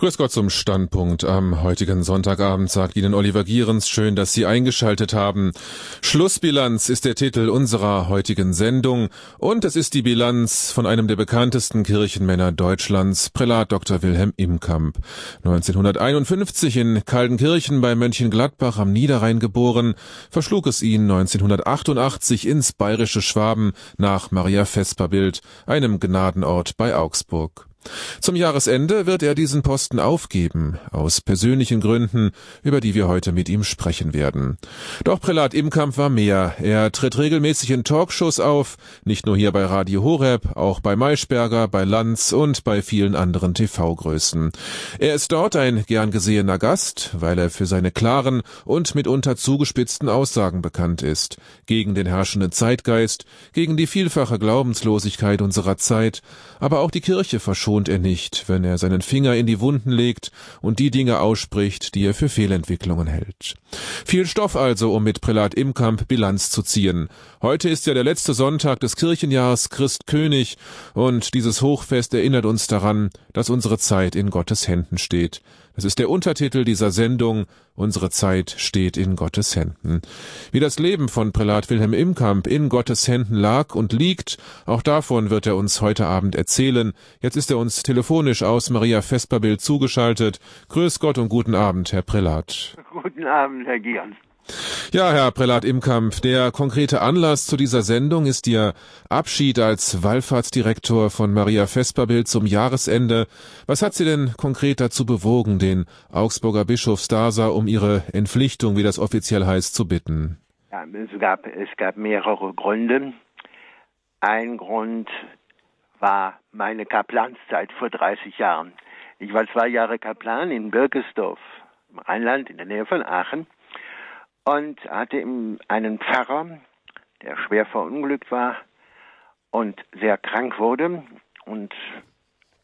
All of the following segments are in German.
Grüß Gott zum Standpunkt am heutigen Sonntagabend, sagt Ihnen Oliver Gierens. Schön, dass Sie eingeschaltet haben. Schlussbilanz ist der Titel unserer heutigen Sendung und es ist die Bilanz von einem der bekanntesten Kirchenmänner Deutschlands, Prälat Dr. Wilhelm Imkamp. 1951 in Kaldenkirchen bei Mönchengladbach am Niederrhein geboren, verschlug es ihn 1988 ins bayerische Schwaben nach Maria Vesperbild, einem Gnadenort bei Augsburg. Zum Jahresende wird er diesen Posten aufgeben, aus persönlichen Gründen, über die wir heute mit ihm sprechen werden. Doch Prälat Imkamp war mehr. Er tritt regelmäßig in Talkshows auf, nicht nur hier bei Radio Horeb, auch bei Maischberger, bei Lanz und bei vielen anderen TV-Größen. Er ist dort ein gern gesehener Gast, weil er für seine klaren und mitunter zugespitzten Aussagen bekannt ist, gegen den herrschenden Zeitgeist, gegen die vielfache Glaubenslosigkeit unserer Zeit, aber auch die Kirche verschont schont er nicht, wenn er seinen Finger in die Wunden legt und die Dinge ausspricht, die er für Fehlentwicklungen hält. Viel Stoff also, um mit Prälat Imkamp Bilanz zu ziehen. Heute ist ja der letzte Sonntag des Kirchenjahrs Christ König und dieses Hochfest erinnert uns daran, dass unsere Zeit in Gottes Händen steht. Das ist der Untertitel dieser Sendung. Unsere Zeit steht in Gottes Händen. Wie das Leben von Prälat Wilhelm Imkamp in Gottes Händen lag und liegt, auch davon wird er uns heute Abend erzählen. Jetzt ist er uns telefonisch aus Maria Vesperbild zugeschaltet. Grüß Gott und guten Abend, Herr Prälat. Guten Abend, Herr Gions. Ja, Herr Prälat Imkamp, der konkrete Anlass zu dieser Sendung ist Ihr Abschied als Wallfahrtsdirektor von Maria Vesperbild zum Jahresende. Was hat Sie denn konkret dazu bewogen, den Augsburger Bischof Stasa um Ihre Entpflichtung, wie das offiziell heißt, zu bitten? Ja, es gab, es gab mehrere Gründe. Ein Grund war meine Kaplanszeit vor 30 Jahren. Ich war zwei Jahre Kaplan in Birkesdorf, im Rheinland, in der Nähe von Aachen und hatte einen Pfarrer, der schwer verunglückt war und sehr krank wurde und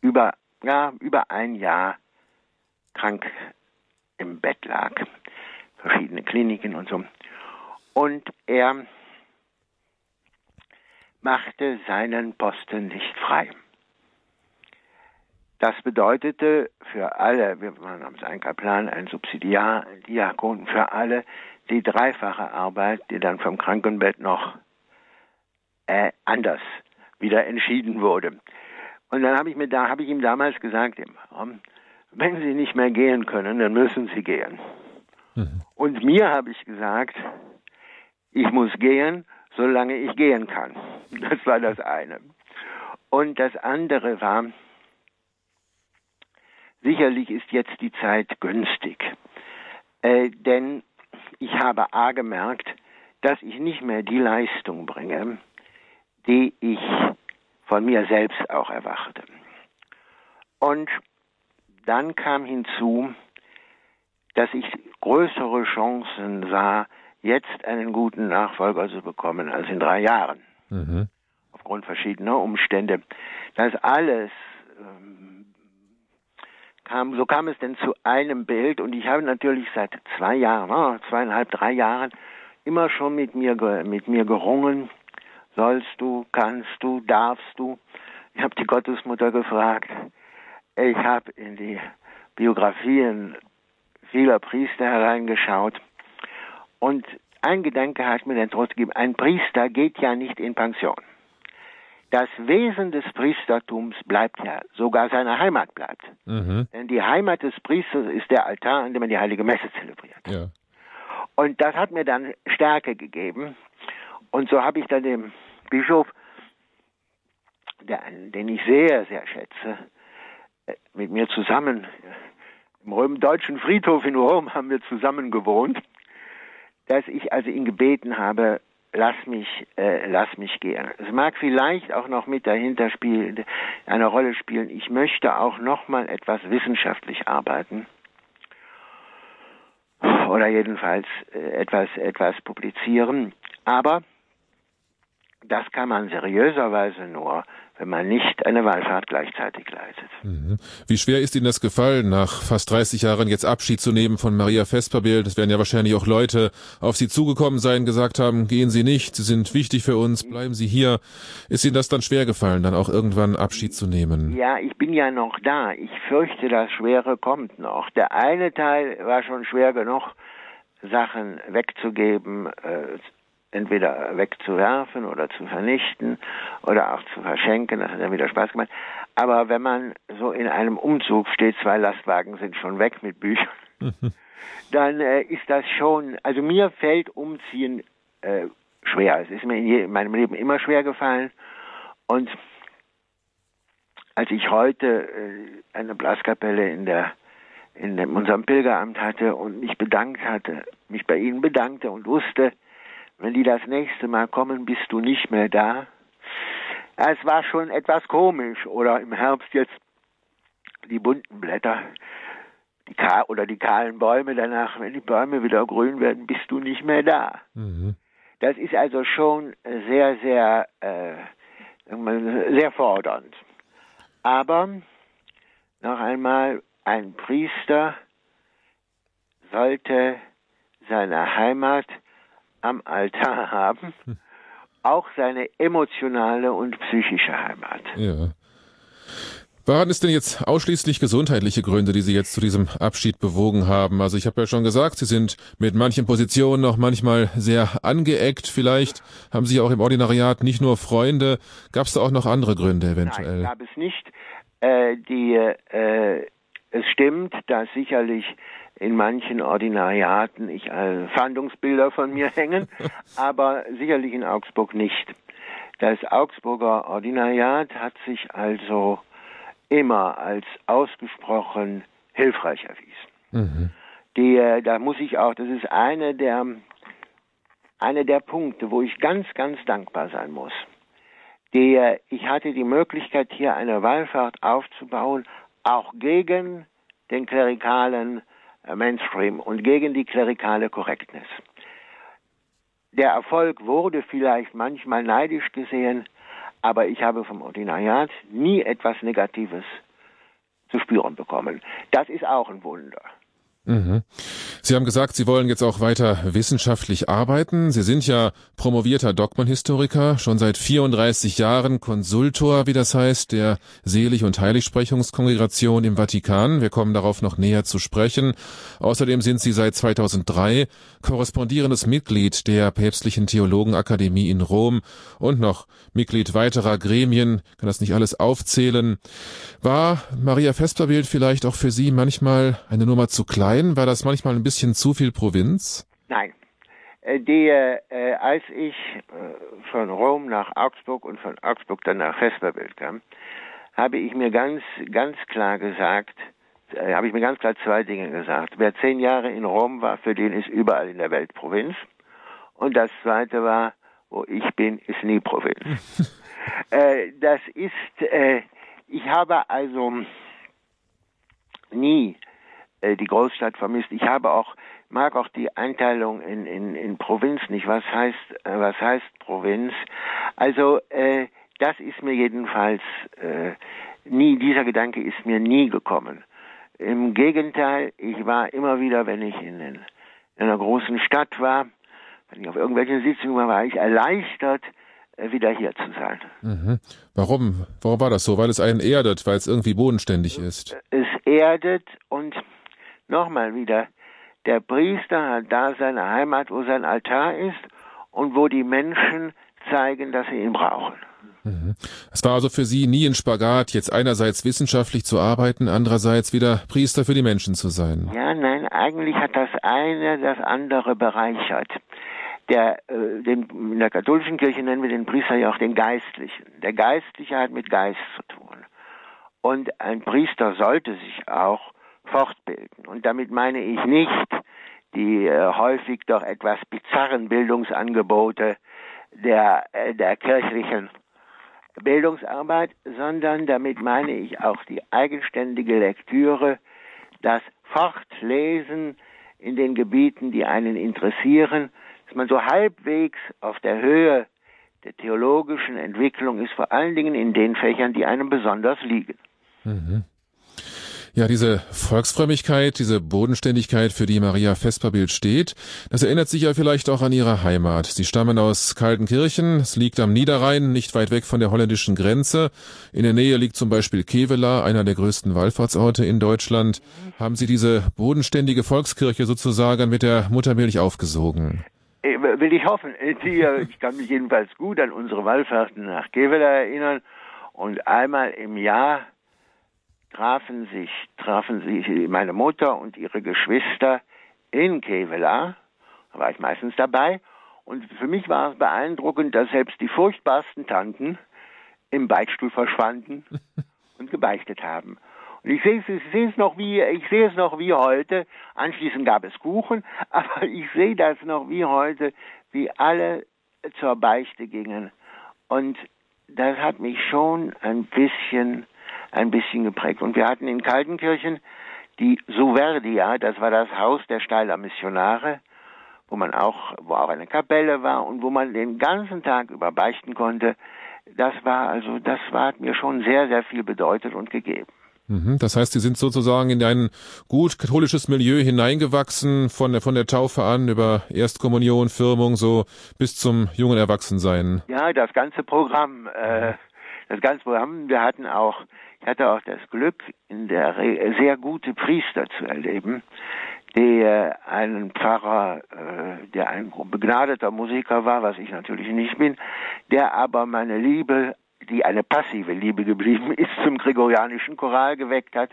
über, ja, über ein Jahr krank im Bett lag. Verschiedene Kliniken und so. Und er machte seinen Posten nicht frei. Das bedeutete für alle, wir waren ein Kaplan, ein Subsidiar, ein Diakon, für alle die dreifache Arbeit, die dann vom Krankenbett noch äh, anders wieder entschieden wurde. Und dann habe ich mir da habe ich ihm damals gesagt, wenn Sie nicht mehr gehen können, dann müssen Sie gehen. Mhm. Und mir habe ich gesagt, ich muss gehen, solange ich gehen kann. Das war das eine. Und das andere war, sicherlich ist jetzt die Zeit günstig. Äh, denn ich habe A gemerkt, dass ich nicht mehr die Leistung bringe, die ich von mir selbst auch erwarte. Und dann kam hinzu, dass ich größere Chancen sah, jetzt einen guten Nachfolger zu bekommen als in drei Jahren. Mhm. Aufgrund verschiedener Umstände. Das alles ähm, kam, so kam es denn zu einem Bild und ich habe natürlich seit zwei Jahren, oh, zweieinhalb, drei Jahren immer schon mit mir, mit mir gerungen. Sollst du, kannst du, darfst du? Ich habe die Gottesmutter gefragt. Ich habe in die Biografien vieler Priester hereingeschaut und ein Gedanke hat mir den Trost gegeben, ein Priester geht ja nicht in Pension das Wesen des Priestertums bleibt ja, sogar seine Heimat bleibt. Mhm. Denn die Heimat des Priesters ist der Altar, an dem man die heilige Messe zelebriert. Ja. Und das hat mir dann Stärke gegeben. Und so habe ich dann dem Bischof, der, den ich sehr, sehr schätze, äh, mit mir zusammen, im Röm deutschen Friedhof in Rom haben wir zusammen gewohnt, dass ich also ihn gebeten habe, lass mich, äh, lass mich gehen. Es mag vielleicht auch noch mit dahinter spielen, eine Rolle spielen. Ich möchte auch noch mal etwas wissenschaftlich arbeiten oder jedenfalls äh, etwas, etwas publizieren. Aber das kann man seriöserweise nur, wenn man nicht eine Wallfahrt gleichzeitig leitet. Mhm. Wie schwer ist Ihnen das gefallen, nach fast 30 Jahren jetzt Abschied zu nehmen von Maria Vesperbild? Es werden ja wahrscheinlich auch Leute auf Sie zugekommen sein, gesagt haben, gehen Sie nicht, Sie sind wichtig für uns, bleiben Sie hier. Ist Ihnen das dann schwer gefallen, dann auch irgendwann Abschied zu nehmen? Ja, ich bin ja noch da. Ich fürchte, das Schwere kommt noch. Der eine Teil war schon schwer genug, Sachen wegzugeben, äh, entweder wegzuwerfen oder zu vernichten oder auch zu verschenken. Das hat dann wieder Spaß gemacht. Aber wenn man so in einem Umzug steht, zwei Lastwagen sind schon weg mit Büchern, dann äh, ist das schon, also mir fällt Umziehen äh, schwer. Es ist mir in, in meinem Leben immer schwer gefallen. Und als ich heute äh, eine Blaskapelle in der in unserem Pilgeramt hatte und mich bedankt hatte, mich bei ihnen bedankte und wusste, wenn die das nächste Mal kommen, bist du nicht mehr da. Es war schon etwas komisch. Oder im Herbst jetzt die bunten Blätter die Kahl, oder die kahlen Bäume danach, wenn die Bäume wieder grün werden, bist du nicht mehr da. Mhm. Das ist also schon sehr, sehr, äh, sehr fordernd. Aber noch einmal, ein Priester sollte seine Heimat am Altar haben, hm. auch seine emotionale und psychische Heimat. Ja. Waren es denn jetzt ausschließlich gesundheitliche Gründe, die Sie jetzt zu diesem Abschied bewogen haben? Also ich habe ja schon gesagt, Sie sind mit manchen Positionen noch manchmal sehr angeeckt. Vielleicht haben Sie auch im Ordinariat nicht nur Freunde. Gab es da auch noch andere Gründe eventuell? Nein, gab es nicht. Äh, die, äh, es stimmt, dass sicherlich in manchen Ordinariaten ich äh, Fahndungsbilder von mir hängen, aber sicherlich in Augsburg nicht. Das Augsburger Ordinariat hat sich also immer als ausgesprochen hilfreich erwiesen. Mhm. Die, da muss ich auch, das ist eine der, eine der Punkte, wo ich ganz, ganz dankbar sein muss. Die, ich hatte die Möglichkeit, hier eine Wallfahrt aufzubauen, auch gegen den klerikalen Mainstream und gegen die klerikale Korrektness. Der Erfolg wurde vielleicht manchmal neidisch gesehen, aber ich habe vom Ordinariat nie etwas Negatives zu spüren bekommen. Das ist auch ein Wunder. Mhm. Sie haben gesagt, Sie wollen jetzt auch weiter wissenschaftlich arbeiten. Sie sind ja promovierter Dogmenhistoriker, schon seit 34 Jahren Konsultor, wie das heißt, der Selig- und Heiligsprechungskongregation im Vatikan. Wir kommen darauf noch näher zu sprechen. Außerdem sind Sie seit 2003 korrespondierendes Mitglied der Päpstlichen Theologenakademie in Rom und noch Mitglied weiterer Gremien. Ich kann das nicht alles aufzählen. War Maria Vesperbild vielleicht auch für Sie manchmal eine Nummer zu klein? War das manchmal ein bisschen zu viel Provinz? Nein. Äh, die, äh, als ich äh, von Rom nach Augsburg und von Augsburg dann nach Vesperbild kam, habe ich mir ganz, ganz klar gesagt, äh, habe ich mir ganz klar zwei Dinge gesagt. Wer zehn Jahre in Rom war, für den ist überall in der Welt Provinz. Und das zweite war, wo ich bin, ist nie Provinz. äh, das ist, äh, ich habe also nie äh, die Großstadt vermisst. Ich habe auch mag auch die Einteilung in, in, in Provinz nicht. Was heißt äh, was heißt Provinz? Also äh, das ist mir jedenfalls äh, nie dieser Gedanke ist mir nie gekommen. Im Gegenteil, ich war immer wieder, wenn ich in, in einer großen Stadt war, wenn ich auf irgendwelchen Sitzungen war, war ich erleichtert, äh, wieder hier zu sein. Mhm. Warum? Warum war das so? Weil es einen erdet, weil es irgendwie bodenständig ist. Es erdet und nochmal wieder, der Priester hat da seine Heimat, wo sein Altar ist und wo die Menschen zeigen, dass sie ihn brauchen. Mhm. Es war also für Sie nie ein Spagat, jetzt einerseits wissenschaftlich zu arbeiten, andererseits wieder Priester für die Menschen zu sein. Ja, nein, eigentlich hat das eine das andere bereichert. Der, äh, den, in der katholischen Kirche nennen wir den Priester ja auch den Geistlichen. Der Geistliche hat mit Geist zu tun. Und ein Priester sollte sich auch fortbilden. Und damit meine ich nicht die äh, häufig doch etwas bizarren Bildungsangebote der, äh, der kirchlichen Bildungsarbeit, sondern damit meine ich auch die eigenständige Lektüre, das Fortlesen in den Gebieten, die einen interessieren, dass man so halbwegs auf der Höhe der theologischen Entwicklung ist vor allen Dingen in den Fächern, die einem besonders liegen. Mhm. Ja, diese Volksfrömmigkeit, diese Bodenständigkeit, für die Maria Vesperbild steht, das erinnert sich ja vielleicht auch an ihre Heimat. Sie stammen aus Kaltenkirchen, es liegt am Niederrhein, nicht weit weg von der holländischen Grenze. In der Nähe liegt zum Beispiel Kevela, einer der größten Wallfahrtsorte in Deutschland. Haben Sie diese bodenständige Volkskirche sozusagen mit der Muttermilch aufgesogen? Äh, will ich hoffen. Äh, ich kann mich jedenfalls gut an unsere Wallfahrten nach Kevela erinnern. Und einmal im Jahr trafen sich, trafen sich meine Mutter und ihre Geschwister in Kevela. Da war ich meistens dabei. Und für mich war es beeindruckend, dass selbst die furchtbarsten Tanten im Beichtstuhl verschwanden und gebeichtet haben. Und ich sehe es, ich sehe es noch wie, ich sehe es noch wie heute. Anschließend gab es Kuchen, aber ich sehe das noch wie heute, wie alle zur Beichte gingen. Und das hat mich schon ein bisschen ein bisschen geprägt. Und wir hatten in Kaltenkirchen die Suverdia, das war das Haus der Steiler Missionare, wo man auch, wo auch eine Kapelle war und wo man den ganzen Tag über beichten konnte. Das war also, das war, hat mir schon sehr, sehr viel bedeutet und gegeben. Mhm, das heißt, Sie sind sozusagen in ein gut katholisches Milieu hineingewachsen, von der, von der Taufe an über Erstkommunion, Firmung, so bis zum jungen Erwachsensein. Ja, das ganze Programm, äh, das ganze Programm. Wir hatten auch ich hatte auch das Glück, in der Re sehr gute Priester zu erleben, der einen Pfarrer, äh, der ein begnadeter Musiker war, was ich natürlich nicht bin, der aber meine Liebe, die eine passive Liebe geblieben ist, zum gregorianischen Choral geweckt hat.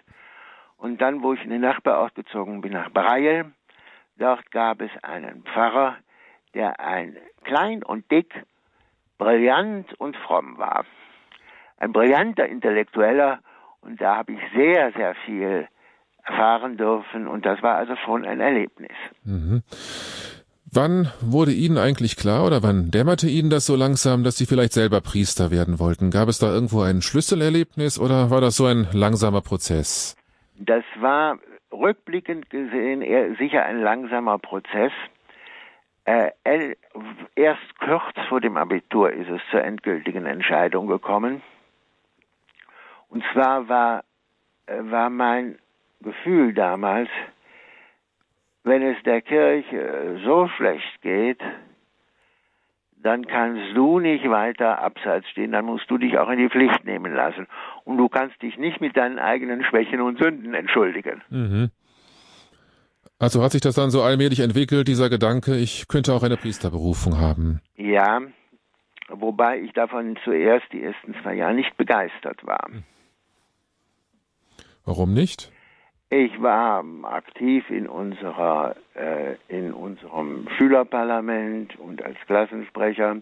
Und dann, wo ich in den Nachbarort gezogen bin, nach Breil, dort gab es einen Pfarrer, der ein klein und dick, brillant und fromm war ein brillanter Intellektueller und da habe ich sehr, sehr viel erfahren dürfen und das war also schon ein Erlebnis. Mhm. Wann wurde Ihnen eigentlich klar oder wann dämmerte Ihnen das so langsam, dass Sie vielleicht selber Priester werden wollten? Gab es da irgendwo ein Schlüsselerlebnis oder war das so ein langsamer Prozess? Das war rückblickend gesehen eher sicher ein langsamer Prozess. Äh, erst kurz vor dem Abitur ist es zur endgültigen Entscheidung gekommen. Und zwar war, äh, war mein Gefühl damals, wenn es der Kirche so schlecht geht, dann kannst du nicht weiter abseits stehen, dann musst du dich auch in die Pflicht nehmen lassen. Und du kannst dich nicht mit deinen eigenen Schwächen und Sünden entschuldigen. Mhm. Also hat sich das dann so allmählich entwickelt, dieser Gedanke, ich könnte auch eine Priesterberufung haben. Ja, wobei ich davon zuerst die ersten zwei Jahre nicht begeistert war. Mhm. Warum nicht? Ich war aktiv in unserer äh, in unserem Schülerparlament und als Klassensprecher.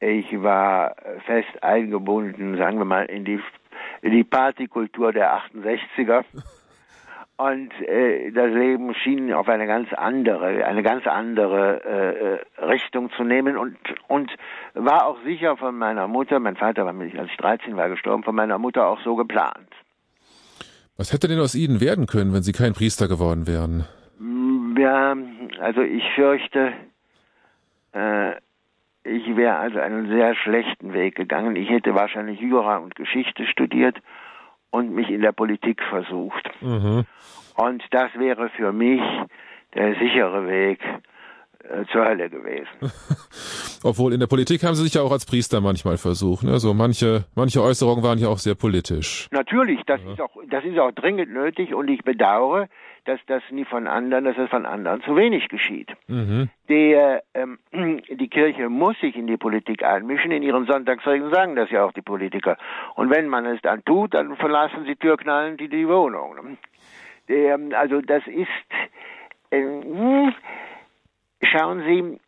Ich war fest eingebunden, sagen wir mal, in die in die Partykultur der 68er. Und äh, das Leben schien auf eine ganz andere, eine ganz andere äh, Richtung zu nehmen und und war auch sicher von meiner Mutter, mein Vater war, als ich 13 war, gestorben, von meiner Mutter auch so geplant. Was hätte denn aus Ihnen werden können, wenn Sie kein Priester geworden wären? Ja, also ich fürchte, äh, ich wäre also einen sehr schlechten Weg gegangen. Ich hätte wahrscheinlich Jura und Geschichte studiert und mich in der Politik versucht. Mhm. Und das wäre für mich der sichere Weg zur Hölle gewesen. Obwohl in der Politik haben Sie sich ja auch als Priester manchmal versucht. Ne? So manche, manche Äußerungen waren ja auch sehr politisch. Natürlich, das ja. ist auch, das ist auch dringend nötig und ich bedauere, dass das nie von anderen, dass es von anderen zu wenig geschieht. Mhm. Der, ähm, die Kirche muss sich in die Politik einmischen. In ihren Sonntagsreden sagen das ja auch die Politiker. Und wenn man es dann tut, dann verlassen sie türknallend die, die Wohnung. Ne? Der, also das ist, äh, schauen Sie,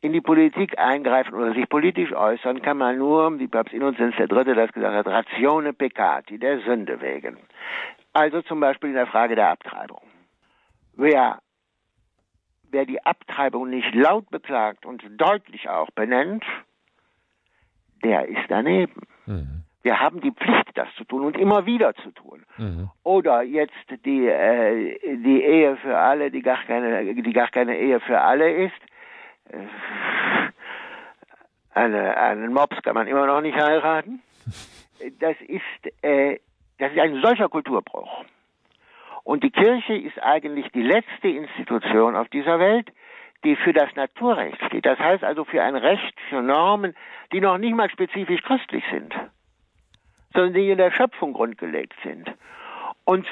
in die Politik eingreifen oder sich politisch äußern kann man nur, wie Papst Innozenz III. das gesagt hat, ratione peccati, der Sünde wegen. Also zum Beispiel in der Frage der Abtreibung. Wer, wer die Abtreibung nicht laut beklagt und deutlich auch benennt, der ist daneben. Mhm. Wir haben die Pflicht, das zu tun und immer wieder zu tun. Mhm. Oder jetzt die, äh, die Ehe für alle, die gar, keine, die gar keine Ehe für alle ist. Äh, eine, einen Mops kann man immer noch nicht heiraten. Das ist, äh, das ist ein solcher Kulturbruch. Und die Kirche ist eigentlich die letzte Institution auf dieser Welt, die für das Naturrecht steht. Das heißt also für ein Recht, für Normen, die noch nicht mal spezifisch christlich sind, sondern die in der Schöpfung grundgelegt sind. Und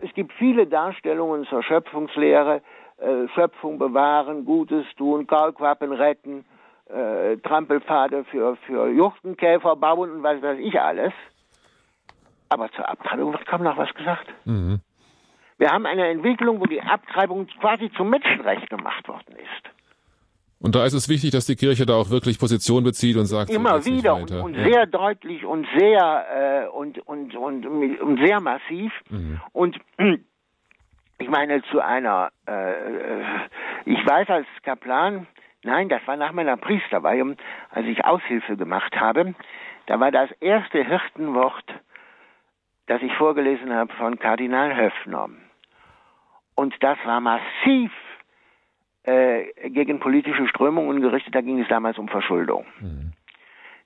es gibt viele Darstellungen zur Schöpfungslehre, äh, Schöpfung bewahren, Gutes tun, Kaulquappen retten, äh, Trampelpfade für, für Juchtenkäfer bauen und was weiß ich alles. Aber zur Abtreibung wird kaum noch was gesagt. Mhm. Wir haben eine Entwicklung, wo die Abtreibung quasi zum Menschenrecht gemacht worden ist. Und da ist es wichtig, dass die Kirche da auch wirklich Position bezieht und sagt immer so wieder und, und sehr deutlich und sehr äh, und, und, und, und sehr massiv. Mhm. und ich meine zu einer äh, äh, ich weiß als Kaplan nein das war nach meiner Priesterweihe als ich Aushilfe gemacht habe da war das erste Hirtenwort das ich vorgelesen habe von Kardinal Höffner und das war massiv äh, gegen politische Strömungen gerichtet. Da ging es damals um Verschuldung. Mhm.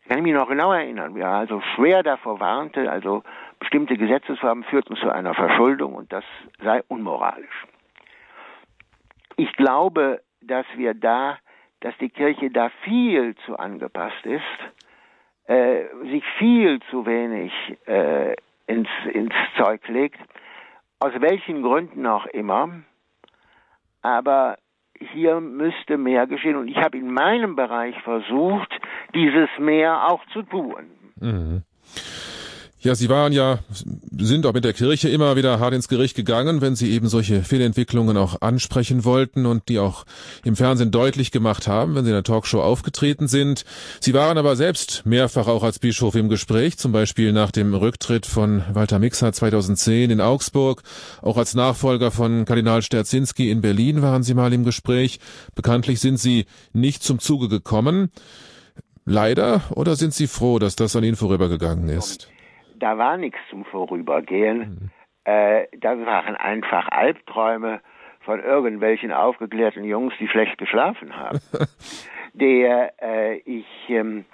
Ich kann mich noch genau erinnern, wie er also schwer davor warnte, also bestimmte Gesetzesformen führten zu einer Verschuldung und das sei unmoralisch. Ich glaube, dass wir da, dass die Kirche da viel zu angepasst ist, äh, sich viel zu wenig äh, ins, ins Zeug legt, aus welchen Gründen auch immer. Aber hier müsste mehr geschehen. Und ich habe in meinem Bereich versucht, dieses mehr auch zu tun. Mhm. Ja, Sie waren ja, sind auch mit der Kirche immer wieder hart ins Gericht gegangen, wenn Sie eben solche Fehlentwicklungen auch ansprechen wollten und die auch im Fernsehen deutlich gemacht haben, wenn Sie in der Talkshow aufgetreten sind. Sie waren aber selbst mehrfach auch als Bischof im Gespräch, zum Beispiel nach dem Rücktritt von Walter Mixer 2010 in Augsburg. Auch als Nachfolger von Kardinal Sterzinski in Berlin waren Sie mal im Gespräch. Bekanntlich sind Sie nicht zum Zuge gekommen. Leider oder sind Sie froh, dass das an Ihnen vorübergegangen ist? Da war nichts zum Vorübergehen. Mhm. Äh, das waren einfach Albträume von irgendwelchen aufgeklärten Jungs, die schlecht geschlafen haben. Der äh, ich ähm,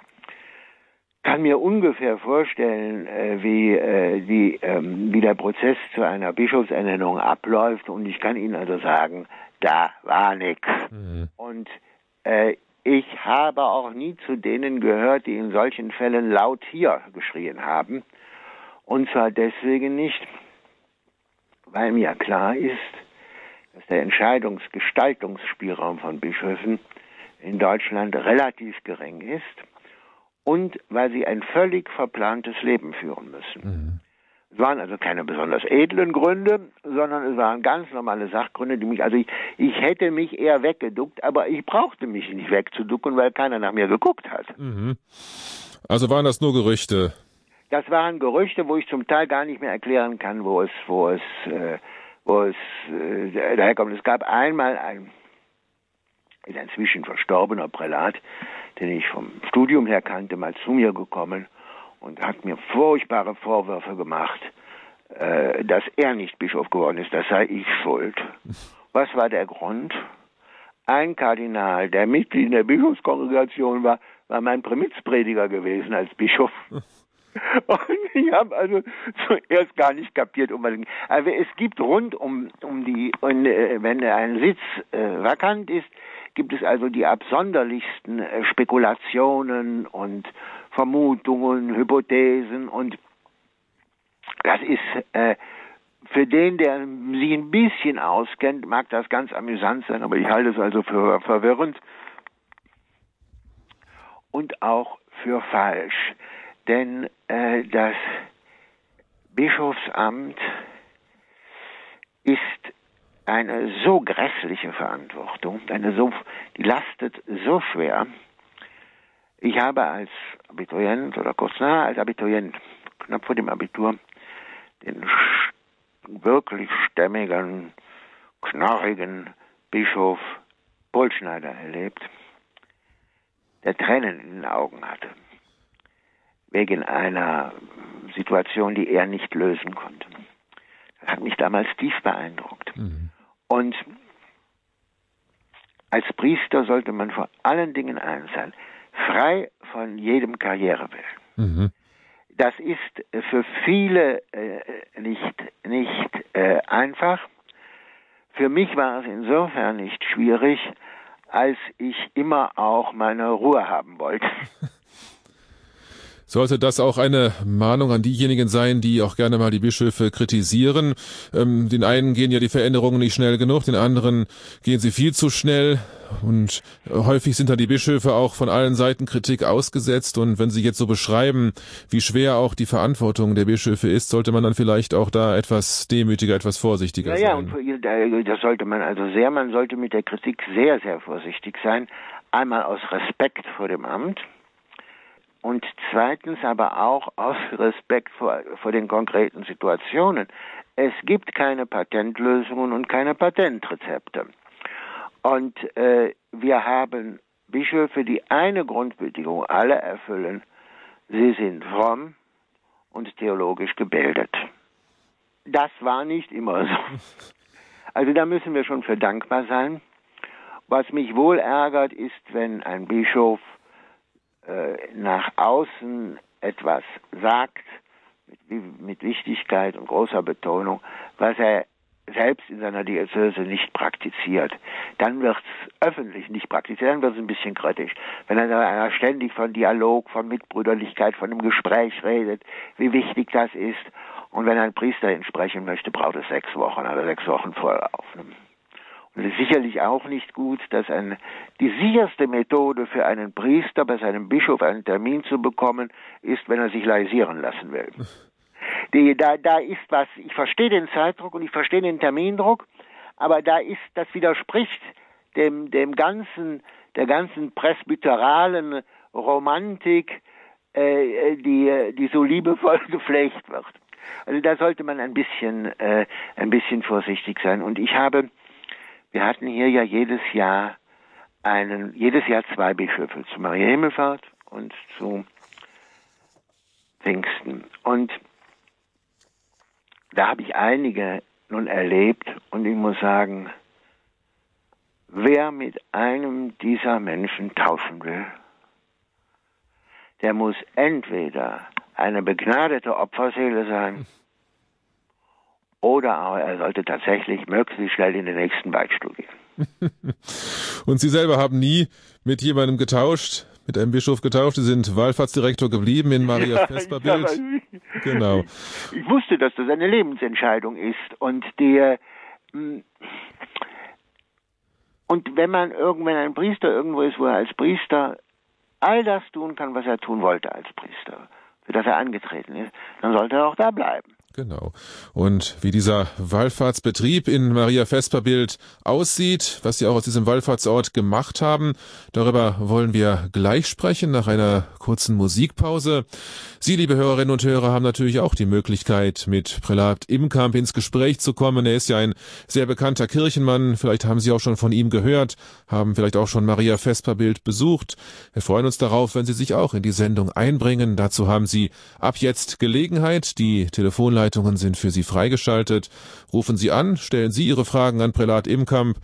kann mir ungefähr vorstellen, äh, wie, äh, die, ähm, wie der Prozess zu einer Bischofsernennung abläuft und ich kann Ihnen also sagen, da war nichts. Mhm. Und äh, ich habe auch nie zu denen gehört, die in solchen Fällen laut hier geschrien haben. Und zwar deswegen nicht, weil mir klar ist, dass der Entscheidungsgestaltungsspielraum von Bischöfen in Deutschland relativ gering ist und weil sie ein völlig verplantes Leben führen müssen. Mhm. Es waren also keine besonders edlen Gründe, sondern es waren ganz normale Sachgründe, die mich, also ich, ich hätte mich eher weggeduckt, aber ich brauchte mich nicht wegzuducken, weil keiner nach mir geguckt hat. Mhm. Also waren das nur Gerüchte? Das waren Gerüchte, wo ich zum Teil gar nicht mehr erklären kann, wo es, wo es, äh, wo es äh, daherkommt. Es gab einmal ein, inzwischen verstorbener Prälat, den ich vom Studium her kannte, mal zu mir gekommen und hat mir furchtbare Vorwürfe gemacht, äh, dass er nicht Bischof geworden ist, das sei ich schuld. Was war der Grund? Ein Kardinal, der Mitglied in der Bischofskongregation war, war mein Primizprediger gewesen als Bischof. Und ich habe also zuerst gar nicht kapiert, es Also es gibt rund um, um die, und, äh, wenn ein Sitz äh, vakant ist, gibt es also die absonderlichsten äh, Spekulationen und Vermutungen, Hypothesen und das ist äh, für den, der sich ein bisschen auskennt, mag das ganz amüsant sein, aber ich halte es also für verwirrend und auch für falsch. Denn äh, das Bischofsamt ist eine so grässliche Verantwortung, eine so, die lastet so schwer. Ich habe als Abiturient oder kurz nach als Abiturient, knapp vor dem Abitur, den wirklich stämmigen, knorrigen Bischof Polschneider erlebt, der Tränen in den Augen hatte wegen einer Situation, die er nicht lösen konnte. Das hat mich damals tief beeindruckt. Mhm. Und als Priester sollte man vor allen Dingen eins sein, frei von jedem Karrierewillen. Mhm. Das ist für viele äh, nicht, nicht äh, einfach. Für mich war es insofern nicht schwierig, als ich immer auch meine Ruhe haben wollte. Sollte das auch eine Mahnung an diejenigen sein, die auch gerne mal die Bischöfe kritisieren? Ähm, den einen gehen ja die Veränderungen nicht schnell genug, den anderen gehen sie viel zu schnell. Und häufig sind da die Bischöfe auch von allen Seiten Kritik ausgesetzt. Und wenn Sie jetzt so beschreiben, wie schwer auch die Verantwortung der Bischöfe ist, sollte man dann vielleicht auch da etwas demütiger, etwas vorsichtiger naja, sein. Ja, und das sollte man also sehr, man sollte mit der Kritik sehr, sehr vorsichtig sein. Einmal aus Respekt vor dem Amt und zweitens aber auch aus Respekt vor, vor den konkreten Situationen. Es gibt keine Patentlösungen und keine Patentrezepte. Und äh, wir haben Bischöfe, die eine Grundbedingung alle erfüllen. Sie sind fromm und theologisch gebildet. Das war nicht immer so. Also da müssen wir schon für dankbar sein. Was mich wohl ärgert, ist, wenn ein Bischof nach außen etwas sagt, mit, mit Wichtigkeit und großer Betonung, was er selbst in seiner Diözese nicht praktiziert, dann wird es öffentlich nicht praktiziert, dann wird es ein bisschen kritisch. Wenn er ständig von Dialog, von Mitbrüderlichkeit, von einem Gespräch redet, wie wichtig das ist, und wenn ein Priester ihn sprechen möchte, braucht es sechs Wochen, also sechs Wochen Vorlauf. Und es ist sicherlich auch nicht gut, dass ein, die sicherste Methode für einen Priester bei seinem Bischof einen Termin zu bekommen, ist, wenn er sich leisieren lassen will. Die, da, da ist was, ich verstehe den Zeitdruck und ich verstehe den Termindruck, aber da ist, das widerspricht dem, dem ganzen, der ganzen presbyteralen Romantik, äh, die, die so liebevoll gepflegt wird. Also da sollte man ein bisschen, äh, ein bisschen vorsichtig sein. Und ich habe wir hatten hier ja jedes Jahr einen, jedes Jahr zwei Bischöfe, zu Maria Himmelfahrt und zu Pfingsten. Und da habe ich einige nun erlebt und ich muss sagen, wer mit einem dieser Menschen tauschen will, der muss entweder eine begnadete Opferseele sein oder aber er sollte tatsächlich möglichst schnell in den nächsten Beichtstuhl gehen. Und Sie selber haben nie mit jemandem getauscht, mit einem Bischof getauscht. Sie sind Wallfahrtsdirektor geblieben in Maria Vesperbild. genau. Ich wusste, dass das eine Lebensentscheidung ist und der hm, und wenn man irgendwann ein Priester irgendwo ist, wo er als Priester all das tun kann, was er tun wollte als Priester, für das er angetreten ist, dann sollte er auch da bleiben. Genau. Und wie dieser Wallfahrtsbetrieb in Maria Vesperbild aussieht, was Sie auch aus diesem Wallfahrtsort gemacht haben, darüber wollen wir gleich sprechen nach einer kurzen Musikpause. Sie, liebe Hörerinnen und Hörer, haben natürlich auch die Möglichkeit, mit Prälat Imkamp ins Gespräch zu kommen. Er ist ja ein sehr bekannter Kirchenmann. Vielleicht haben Sie auch schon von ihm gehört, haben vielleicht auch schon Maria Vesperbild besucht. Wir freuen uns darauf, wenn Sie sich auch in die Sendung einbringen. Dazu haben Sie ab jetzt Gelegenheit. Die Telefonleitung Leitungen sind für Sie freigeschaltet. Rufen Sie an, stellen Sie Ihre Fragen an Prälat Imkamp,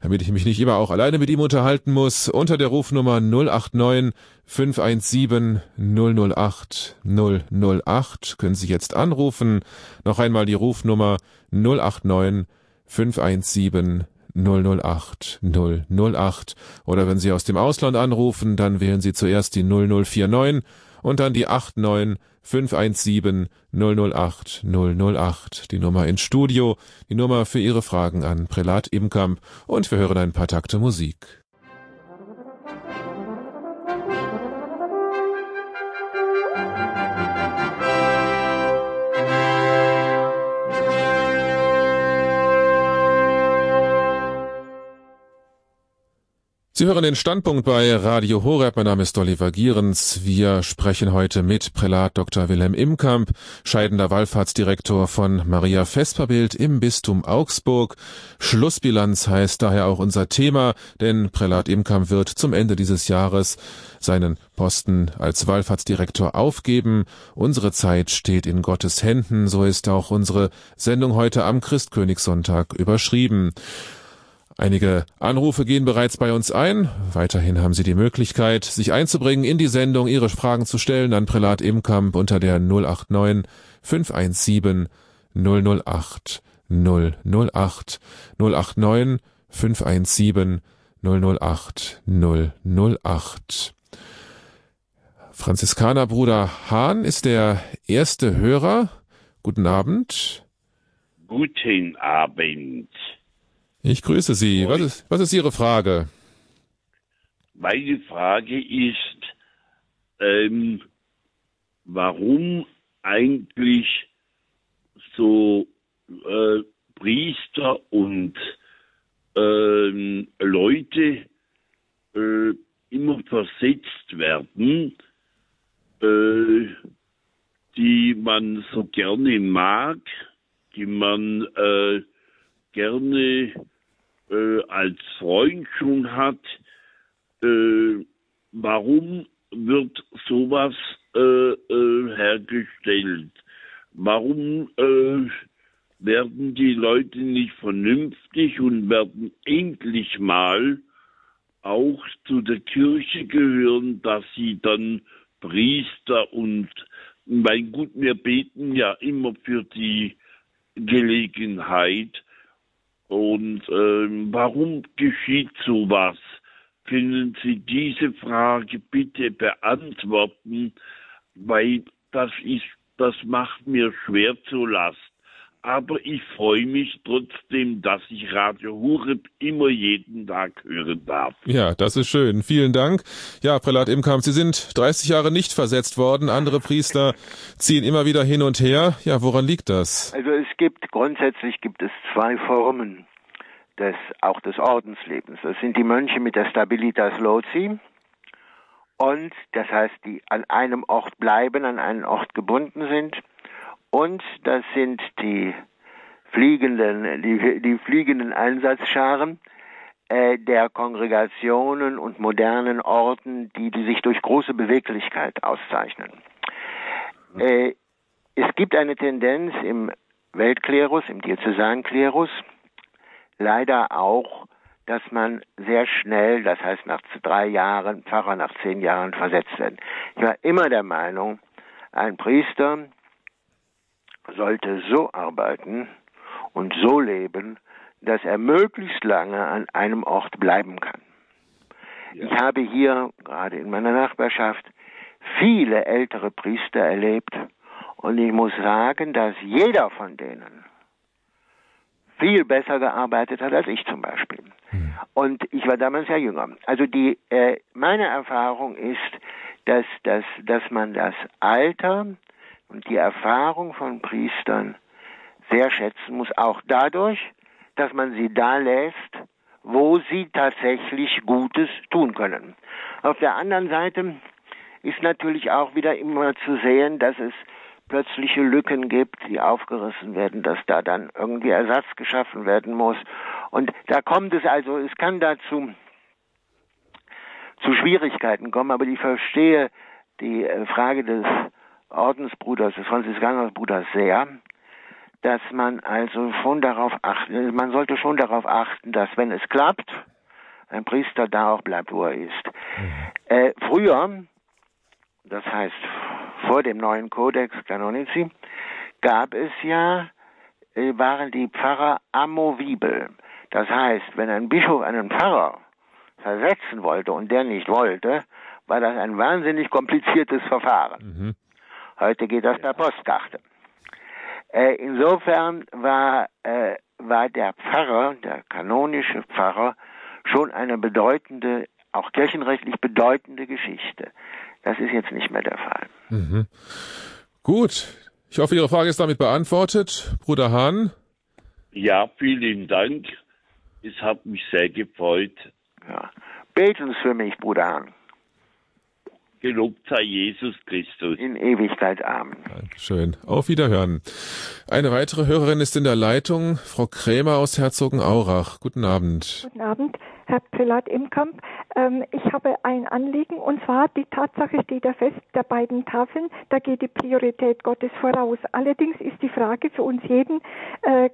damit ich mich nicht immer auch alleine mit ihm unterhalten muss, unter der Rufnummer 089 517 008 008 können Sie jetzt anrufen. Noch einmal die Rufnummer 089 517 008 008 oder wenn Sie aus dem Ausland anrufen, dann wählen Sie zuerst die 0049 und dann die 89 517 008 008. Die Nummer ins Studio, die Nummer für Ihre Fragen an Prälat Imkamp und wir hören ein paar Takte Musik. Sie hören den Standpunkt bei Radio Horeb. Mein Name ist Oliver Gierens. Wir sprechen heute mit Prälat Dr. Wilhelm Imkamp, scheidender Wallfahrtsdirektor von Maria Vesperbild im Bistum Augsburg. Schlussbilanz heißt daher auch unser Thema, denn Prälat Imkamp wird zum Ende dieses Jahres seinen Posten als Wallfahrtsdirektor aufgeben. Unsere Zeit steht in Gottes Händen. So ist auch unsere Sendung heute am Christkönigssonntag überschrieben. Einige Anrufe gehen bereits bei uns ein. Weiterhin haben Sie die Möglichkeit, sich einzubringen in die Sendung, Ihre Fragen zu stellen an Prälat Imkamp unter der 089 517 008 008 089 517 008 008. Franziskanerbruder Hahn ist der erste Hörer. Guten Abend. Guten Abend. Ich grüße Sie. Was ist, was ist Ihre Frage? Meine Frage ist, ähm, warum eigentlich so äh, Priester und äh, Leute äh, immer versetzt werden, äh, die man so gerne mag, die man äh, gerne äh, als Freund schon hat. Äh, warum wird sowas hergestellt? Warum werden die Leute nicht vernünftig und werden endlich mal auch zu der Kirche gehören, dass sie dann Priester und mein Gut, wir beten ja immer für die Gelegenheit. Und ähm, warum geschieht sowas? Können Sie diese Frage bitte beantworten? Weil das ist, das macht mir schwer zu Last aber ich freue mich trotzdem, dass ich Radio Hureb immer jeden Tag hören darf. Ja, das ist schön. Vielen Dank. Ja, Prälat Imkamp, Sie sind 30 Jahre nicht versetzt worden. Andere Priester ziehen immer wieder hin und her. Ja, woran liegt das? Also es gibt, grundsätzlich gibt es zwei Formen des, auch des Ordenslebens. Das sind die Mönche mit der Stabilitas Loci. Und das heißt, die an einem Ort bleiben, an einen Ort gebunden sind und das sind die fliegenden, die, die fliegenden Einsatzscharen äh, der Kongregationen und modernen Orten, die, die sich durch große Beweglichkeit auszeichnen. Äh, es gibt eine Tendenz im Weltklerus, im Diözesanklerus, leider auch, dass man sehr schnell, das heißt nach drei Jahren, Pfarrer nach zehn Jahren versetzt wird. Ich war immer der Meinung, ein Priester, sollte so arbeiten und so leben, dass er möglichst lange an einem Ort bleiben kann. Ja. Ich habe hier, gerade in meiner Nachbarschaft, viele ältere Priester erlebt und ich muss sagen, dass jeder von denen viel besser gearbeitet hat als ich zum Beispiel. Hm. Und ich war damals ja jünger. Also die, äh, meine Erfahrung ist, dass, dass, dass man das Alter und die Erfahrung von Priestern sehr schätzen muss, auch dadurch, dass man sie da lässt, wo sie tatsächlich Gutes tun können. Auf der anderen Seite ist natürlich auch wieder immer zu sehen, dass es plötzliche Lücken gibt, die aufgerissen werden, dass da dann irgendwie Ersatz geschaffen werden muss. Und da kommt es also, es kann dazu zu Schwierigkeiten kommen, aber ich verstehe die äh, Frage des Ordensbruders, des Franziskanerbruders sehr, dass man also schon darauf achten, man sollte schon darauf achten, dass wenn es klappt, ein Priester da auch bleibt, wo er ist. Mhm. Äh, früher, das heißt vor dem neuen Codex Canonici, gab es ja, äh, waren die Pfarrer amovibel. Das heißt, wenn ein Bischof einen Pfarrer versetzen wollte und der nicht wollte, war das ein wahnsinnig kompliziertes Verfahren. Mhm. Heute geht das per Postkarte. Äh, insofern war, äh, war der Pfarrer, der kanonische Pfarrer, schon eine bedeutende, auch kirchenrechtlich bedeutende Geschichte. Das ist jetzt nicht mehr der Fall. Mhm. Gut. Ich hoffe, Ihre Frage ist damit beantwortet. Bruder Hahn? Ja, vielen Dank. Es hat mich sehr gefreut. Ja. Beten Sie für mich, Bruder Hahn. Gelobt sei Jesus Christus. In Ewigkeit. Amen. Schön. Auf Wiederhören. Eine weitere Hörerin ist in der Leitung, Frau Krämer aus Herzogenaurach. Guten Abend. Guten Abend, Herr Prälat Imkamp. Ähm, ich habe ein Anliegen und zwar die Tatsache steht ja fest, der beiden Tafeln, da geht die Priorität Gottes voraus. Allerdings ist die Frage für uns jeden, äh,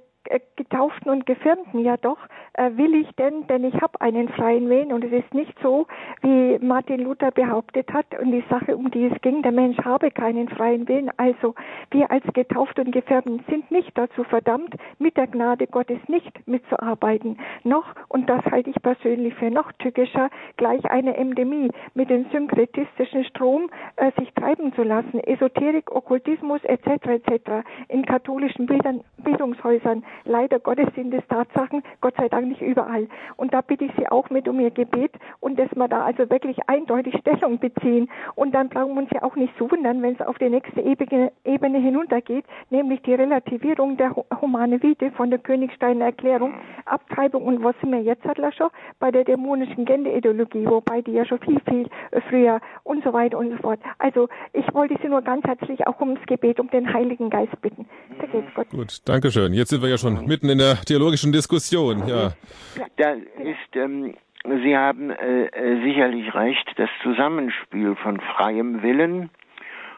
Getauften und Gefirmten ja doch, äh, will ich denn, denn ich habe einen freien Willen und es ist nicht so, wie Martin Luther behauptet hat und die Sache, um die es ging, der Mensch habe keinen freien Willen. Also wir als getauft und gefärbten sind nicht dazu verdammt, mit der Gnade Gottes nicht mitzuarbeiten. Noch, und das halte ich persönlich für noch tückischer, gleich eine Endemie mit dem synkretistischen Strom äh, sich treiben zu lassen. Esoterik, Okkultismus etc. etc. in katholischen Bildern, Bildungshäusern. Leider Gottes sind es Tatsachen, Gott sei Dank nicht überall. Und da bitte ich Sie auch mit um Ihr Gebet und dass wir da also wirklich eindeutig Stellung beziehen. Und dann brauchen wir uns ja auch nicht zu wundern, wenn es auf die nächste Ebene, hinuntergeht, nämlich die Relativierung der Humane Vite von der Königsteiner Erklärung, Abtreibung und was sind wir jetzt, hat schon, bei der dämonischen Genderideologie, wobei die ja schon viel, viel früher und so weiter und so fort. Also ich wollte Sie nur ganz herzlich auch ums Gebet, um den Heiligen Geist bitten. Geht's Gott. Gut, danke schön. Jetzt sind wir ja schon mitten in der theologischen Diskussion. Ja. Da ist, ähm, Sie haben äh, äh, sicherlich recht, das Zusammenspiel von freiem Willen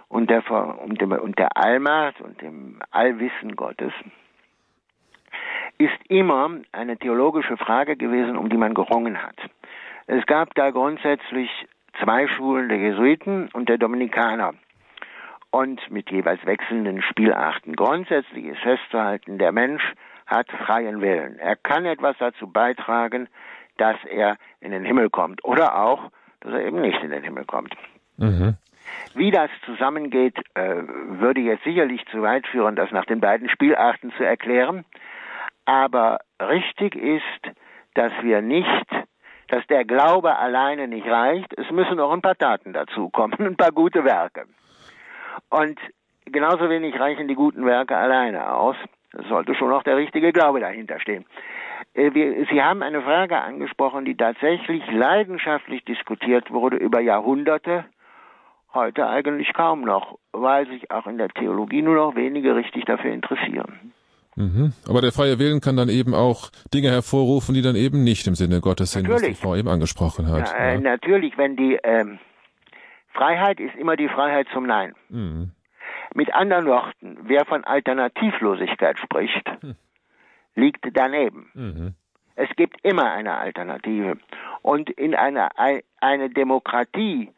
und der, und, dem, und der Allmacht und dem Allwissen Gottes ist immer eine theologische Frage gewesen, um die man gerungen hat. Es gab da grundsätzlich zwei Schulen der Jesuiten und der Dominikaner und mit jeweils wechselnden Spielarten. Grundsätzlich ist festzuhalten, der Mensch hat freien Willen. Er kann etwas dazu beitragen, dass er in den Himmel kommt oder auch, dass er eben nicht in den Himmel kommt. Mhm. Wie das zusammengeht, äh, würde jetzt sicherlich zu weit führen, das nach den beiden Spielarten zu erklären. Aber richtig ist, dass wir nicht, dass der Glaube alleine nicht reicht. Es müssen auch ein paar Taten dazukommen, ein paar gute Werke. Und genauso wenig reichen die guten Werke alleine aus. Es sollte schon noch der richtige Glaube dahinter stehen. Äh, Sie haben eine Frage angesprochen, die tatsächlich leidenschaftlich diskutiert wurde über Jahrhunderte, heute eigentlich kaum noch, weil sich auch in der Theologie nur noch wenige richtig dafür interessieren. Mhm. Aber der freie Willen kann dann eben auch Dinge hervorrufen, die dann eben nicht im Sinne Gottes sind, was die Frau eben angesprochen hat. Ja, äh, Natürlich, wenn die ähm, Freiheit ist immer die Freiheit zum Nein. Mhm. Mit anderen Worten, wer von Alternativlosigkeit spricht, hm. liegt daneben. Mhm. Es gibt immer eine Alternative. Und in einer eine Demokratie,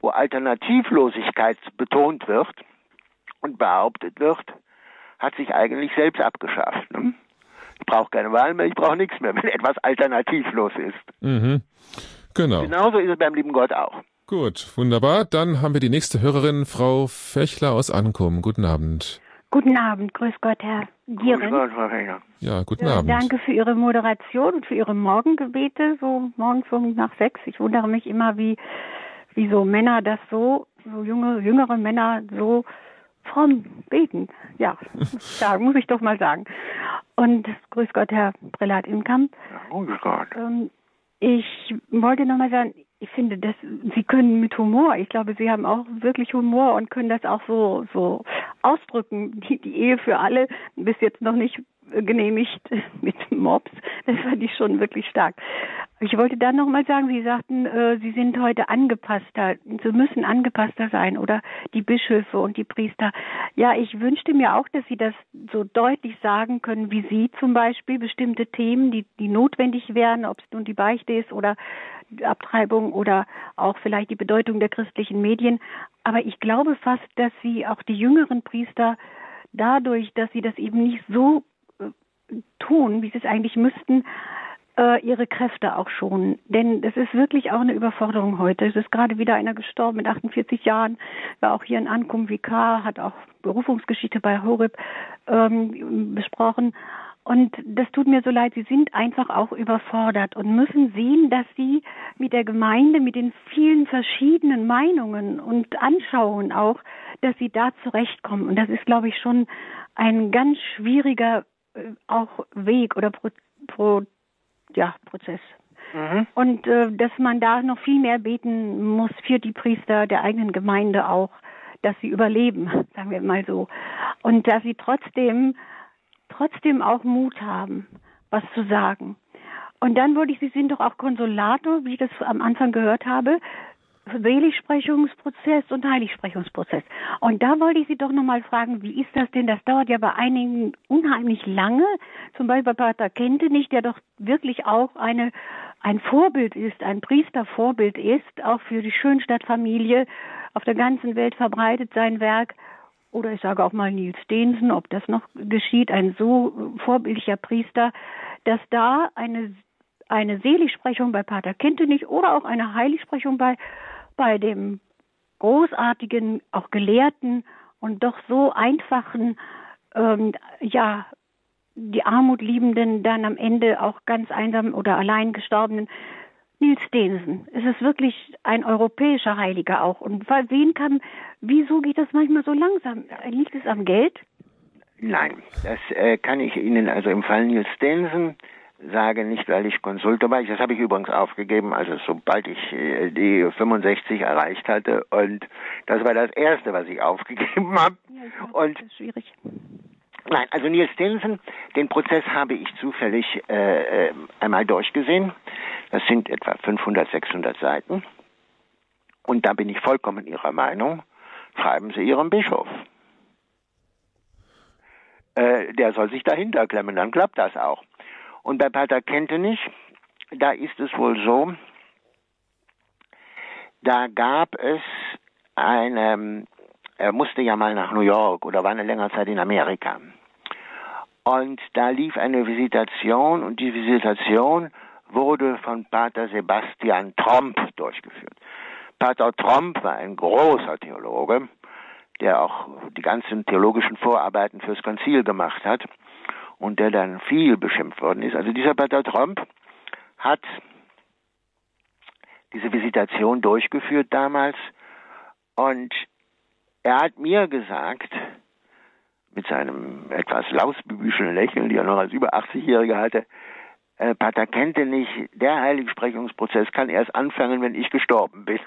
wo Alternativlosigkeit betont wird und behauptet wird, hat sich eigentlich selbst abgeschafft. Ne? Ich brauche keine Wahl mehr, ich brauche nichts mehr, wenn etwas alternativlos ist. Mhm. Genau. Genauso ist es beim lieben Gott auch. Gut, wunderbar. Dann haben wir die nächste Hörerin, Frau Fechler aus Ankum. Guten Abend. Guten Abend, grüß Gott, Herr Gieren. Grüß Gott, Frau Fechler. Ja, guten äh, Abend. Danke für Ihre Moderation und für Ihre Morgengebete, so morgens um nach sechs. Ich wundere mich immer, wie, wie so Männer das so, so junge, jüngere Männer so fromm beten. Ja, da muss ich doch mal sagen. Und grüß Gott, Herr Prälat Imkamp. Ja, grüß Gott. Ähm, ich wollte nochmal sagen, ich finde, dass Sie können mit Humor, ich glaube, Sie haben auch wirklich Humor und können das auch so, so ausdrücken. Die, die Ehe für alle bis jetzt noch nicht genehmigt mit Mobs. Das fand ich schon wirklich stark. Ich wollte dann nochmal sagen, Sie sagten, äh, Sie sind heute angepasster. Sie müssen angepasster sein oder die Bischöfe und die Priester. Ja, ich wünschte mir auch, dass Sie das so deutlich sagen können, wie Sie zum Beispiel bestimmte Themen, die, die notwendig wären, ob es nun die Beichte ist oder Abtreibung oder auch vielleicht die Bedeutung der christlichen Medien. Aber ich glaube fast, dass Sie auch die jüngeren Priester dadurch, dass sie das eben nicht so tun, wie sie es eigentlich müssten, äh, ihre Kräfte auch schonen. Denn es ist wirklich auch eine Überforderung heute. Es ist gerade wieder einer gestorben mit 48 Jahren, war auch hier in Ankum Vikar, hat auch Berufungsgeschichte bei Horeb ähm, besprochen. Und das tut mir so leid, sie sind einfach auch überfordert und müssen sehen, dass sie mit der Gemeinde, mit den vielen verschiedenen Meinungen und Anschauungen auch, dass sie da zurechtkommen. Und das ist, glaube ich, schon ein ganz schwieriger auch Weg oder Pro, Pro, ja, Prozess. Mhm. Und äh, dass man da noch viel mehr beten muss für die Priester der eigenen Gemeinde auch, dass sie überleben, sagen wir mal so. Und dass sie trotzdem, trotzdem auch Mut haben, was zu sagen. Und dann wollte ich, Sie sind doch auch Konsolator, wie ich das am Anfang gehört habe, Seligsprechungsprozess und Heiligsprechungsprozess. Und da wollte ich Sie doch nochmal fragen, wie ist das denn? Das dauert ja bei einigen unheimlich lange. Zum Beispiel bei Pater Kentenich, der doch wirklich auch eine, ein Vorbild ist, ein Priestervorbild ist, auch für die Schönstadtfamilie auf der ganzen Welt verbreitet sein Werk. Oder ich sage auch mal Nils Densen, ob das noch geschieht, ein so vorbildlicher Priester, dass da eine eine Seligsprechung bei Pater Kintenich oder auch eine Heiligsprechung bei, bei dem großartigen, auch gelehrten und doch so einfachen, ähm, ja, die Armut liebenden, dann am Ende auch ganz einsam oder allein gestorbenen Nils Densen. Es ist wirklich ein europäischer Heiliger auch. Und wen kann, wieso geht das manchmal so langsam? Liegt es am Geld? Nein, das äh, kann ich Ihnen also im Fall Nils Densen sage nicht, weil ich Konsultor war. Das habe ich übrigens aufgegeben, also sobald ich äh, die 65 erreicht hatte. Und das war das Erste, was ich aufgegeben habe. Ja, und das ist schwierig. Nein, also Nils Stinson, den Prozess habe ich zufällig äh, äh, einmal durchgesehen. Das sind etwa 500, 600 Seiten. Und da bin ich vollkommen Ihrer Meinung. Schreiben Sie Ihrem Bischof. Äh, der soll sich dahinter klemmen, dann klappt das auch. Und bei Pater Kentenich, da ist es wohl so, da gab es eine, er musste ja mal nach New York oder war eine längere Zeit in Amerika. Und da lief eine Visitation und die Visitation wurde von Pater Sebastian Tromp durchgeführt. Pater Tromp war ein großer Theologe, der auch die ganzen theologischen Vorarbeiten fürs Konzil gemacht hat und der dann viel beschimpft worden ist. Also dieser Pater Trump hat diese Visitation durchgeführt damals und er hat mir gesagt, mit seinem etwas lausbübischen Lächeln, die er noch als über 80-Jähriger hatte, äh, Pater Kente nicht, der Heiligsprechungsprozess kann erst anfangen, wenn ich gestorben bin.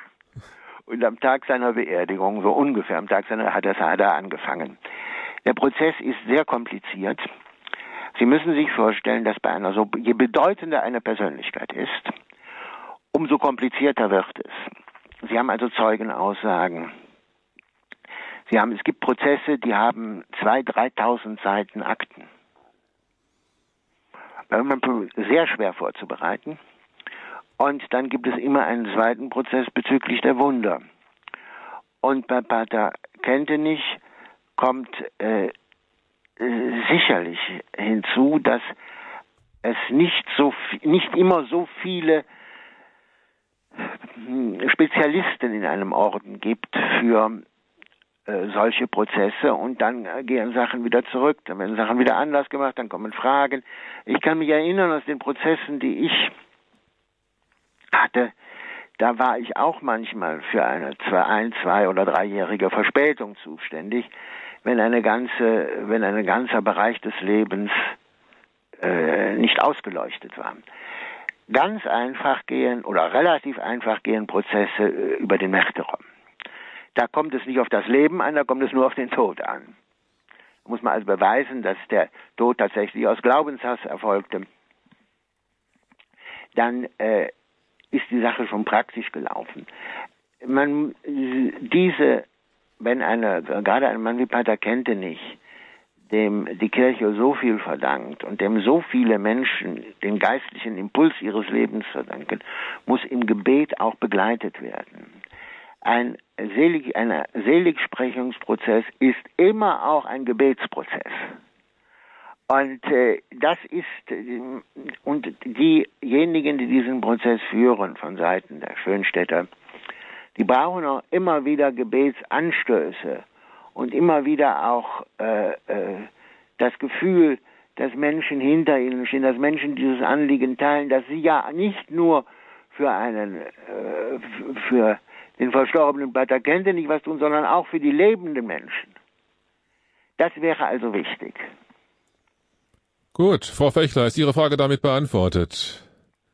Und am Tag seiner Beerdigung, so ungefähr am Tag seiner, hat er da angefangen. Der Prozess ist sehr kompliziert. Sie müssen sich vorstellen, dass bei einer so, je bedeutender eine Persönlichkeit ist, umso komplizierter wird es. Sie haben also Zeugenaussagen. Sie haben, es gibt Prozesse, die haben zwei, dreitausend Seiten Akten. Sehr schwer vorzubereiten. Und dann gibt es immer einen zweiten Prozess bezüglich der Wunder. Und bei Pater Kentenich kommt äh, sicherlich hinzu, dass es nicht so nicht immer so viele hm, Spezialisten in einem Orden gibt für äh, solche Prozesse und dann gehen Sachen wieder zurück, dann werden Sachen wieder anders gemacht, dann kommen Fragen. Ich kann mich erinnern aus den Prozessen, die ich hatte, da war ich auch manchmal für eine zwei, ein, zwei oder dreijährige Verspätung zuständig wenn eine ganze, wenn ein ganzer Bereich des Lebens äh, nicht ausgeleuchtet war. Ganz einfach gehen oder relativ einfach gehen Prozesse äh, über den Märtyrer. Da kommt es nicht auf das Leben an, da kommt es nur auf den Tod an. Da muss man also beweisen, dass der Tod tatsächlich aus Glaubenshass erfolgte. Dann äh, ist die Sache schon praktisch gelaufen. Man, diese wenn eine, gerade ein Mann wie Pater Kentenich, dem die Kirche so viel verdankt und dem so viele Menschen den geistlichen Impuls ihres Lebens verdanken, muss im Gebet auch begleitet werden. Ein Selig, ein Seligsprechungsprozess ist immer auch ein Gebetsprozess. Und äh, das ist, äh, und diejenigen, die diesen Prozess führen von Seiten der Schönstädter, die brauchen auch immer wieder Gebetsanstöße und immer wieder auch äh, äh, das Gefühl, dass Menschen hinter ihnen stehen, dass Menschen dieses Anliegen teilen, dass sie ja nicht nur für einen, äh, für den verstorbenen Pater Kente nicht was tun, sondern auch für die lebenden Menschen. Das wäre also wichtig. Gut, Frau Fechler, ist Ihre Frage damit beantwortet?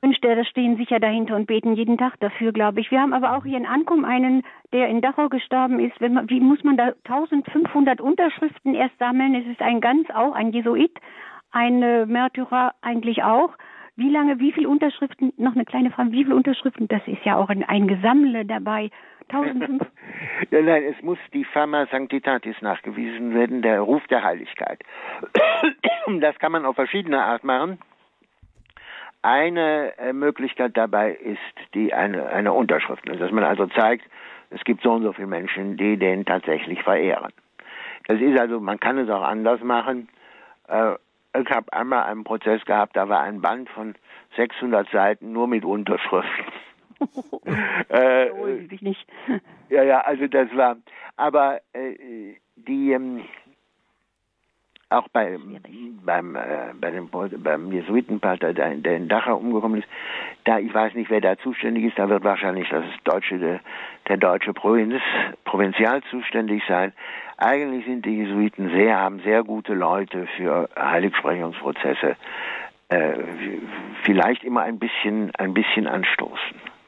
Wünschte, stehen sicher dahinter und beten jeden Tag dafür, glaube ich. Wir haben aber auch hier in Ankum einen, der in Dachau gestorben ist. Man, wie muss man da 1500 Unterschriften erst sammeln? Es ist ein ganz auch ein Jesuit, ein Märtyrer eigentlich auch, wie lange, wie viele Unterschriften, noch eine kleine Frage, wie viele Unterschriften, das ist ja auch ein, ein Gesammle dabei. 1500. ja, nein, es muss die Fama Sanctitatis nachgewiesen werden, der Ruf der Heiligkeit. Das kann man auf verschiedene Art machen. Eine äh, Möglichkeit dabei ist die eine, eine Unterschrift, dass man also zeigt, es gibt so und so viele Menschen, die den tatsächlich verehren. Das ist also, man kann es auch anders machen. Äh, ich habe einmal einen Prozess gehabt, da war ein Band von 600 Seiten nur mit Unterschriften. äh, nicht. ja, ja, also das war, aber äh, die, ähm, auch bei, beim, äh, bei dem, beim Jesuitenpater, der, der in Dachau umgekommen ist, da, ich weiß nicht, wer da zuständig ist, da wird wahrscheinlich das deutsche, der, der deutsche Provinz, Provinzial zuständig sein. Eigentlich sind die Jesuiten sehr, haben sehr gute Leute für Heiligsprechungsprozesse, äh, vielleicht immer ein bisschen, ein bisschen anstoßen.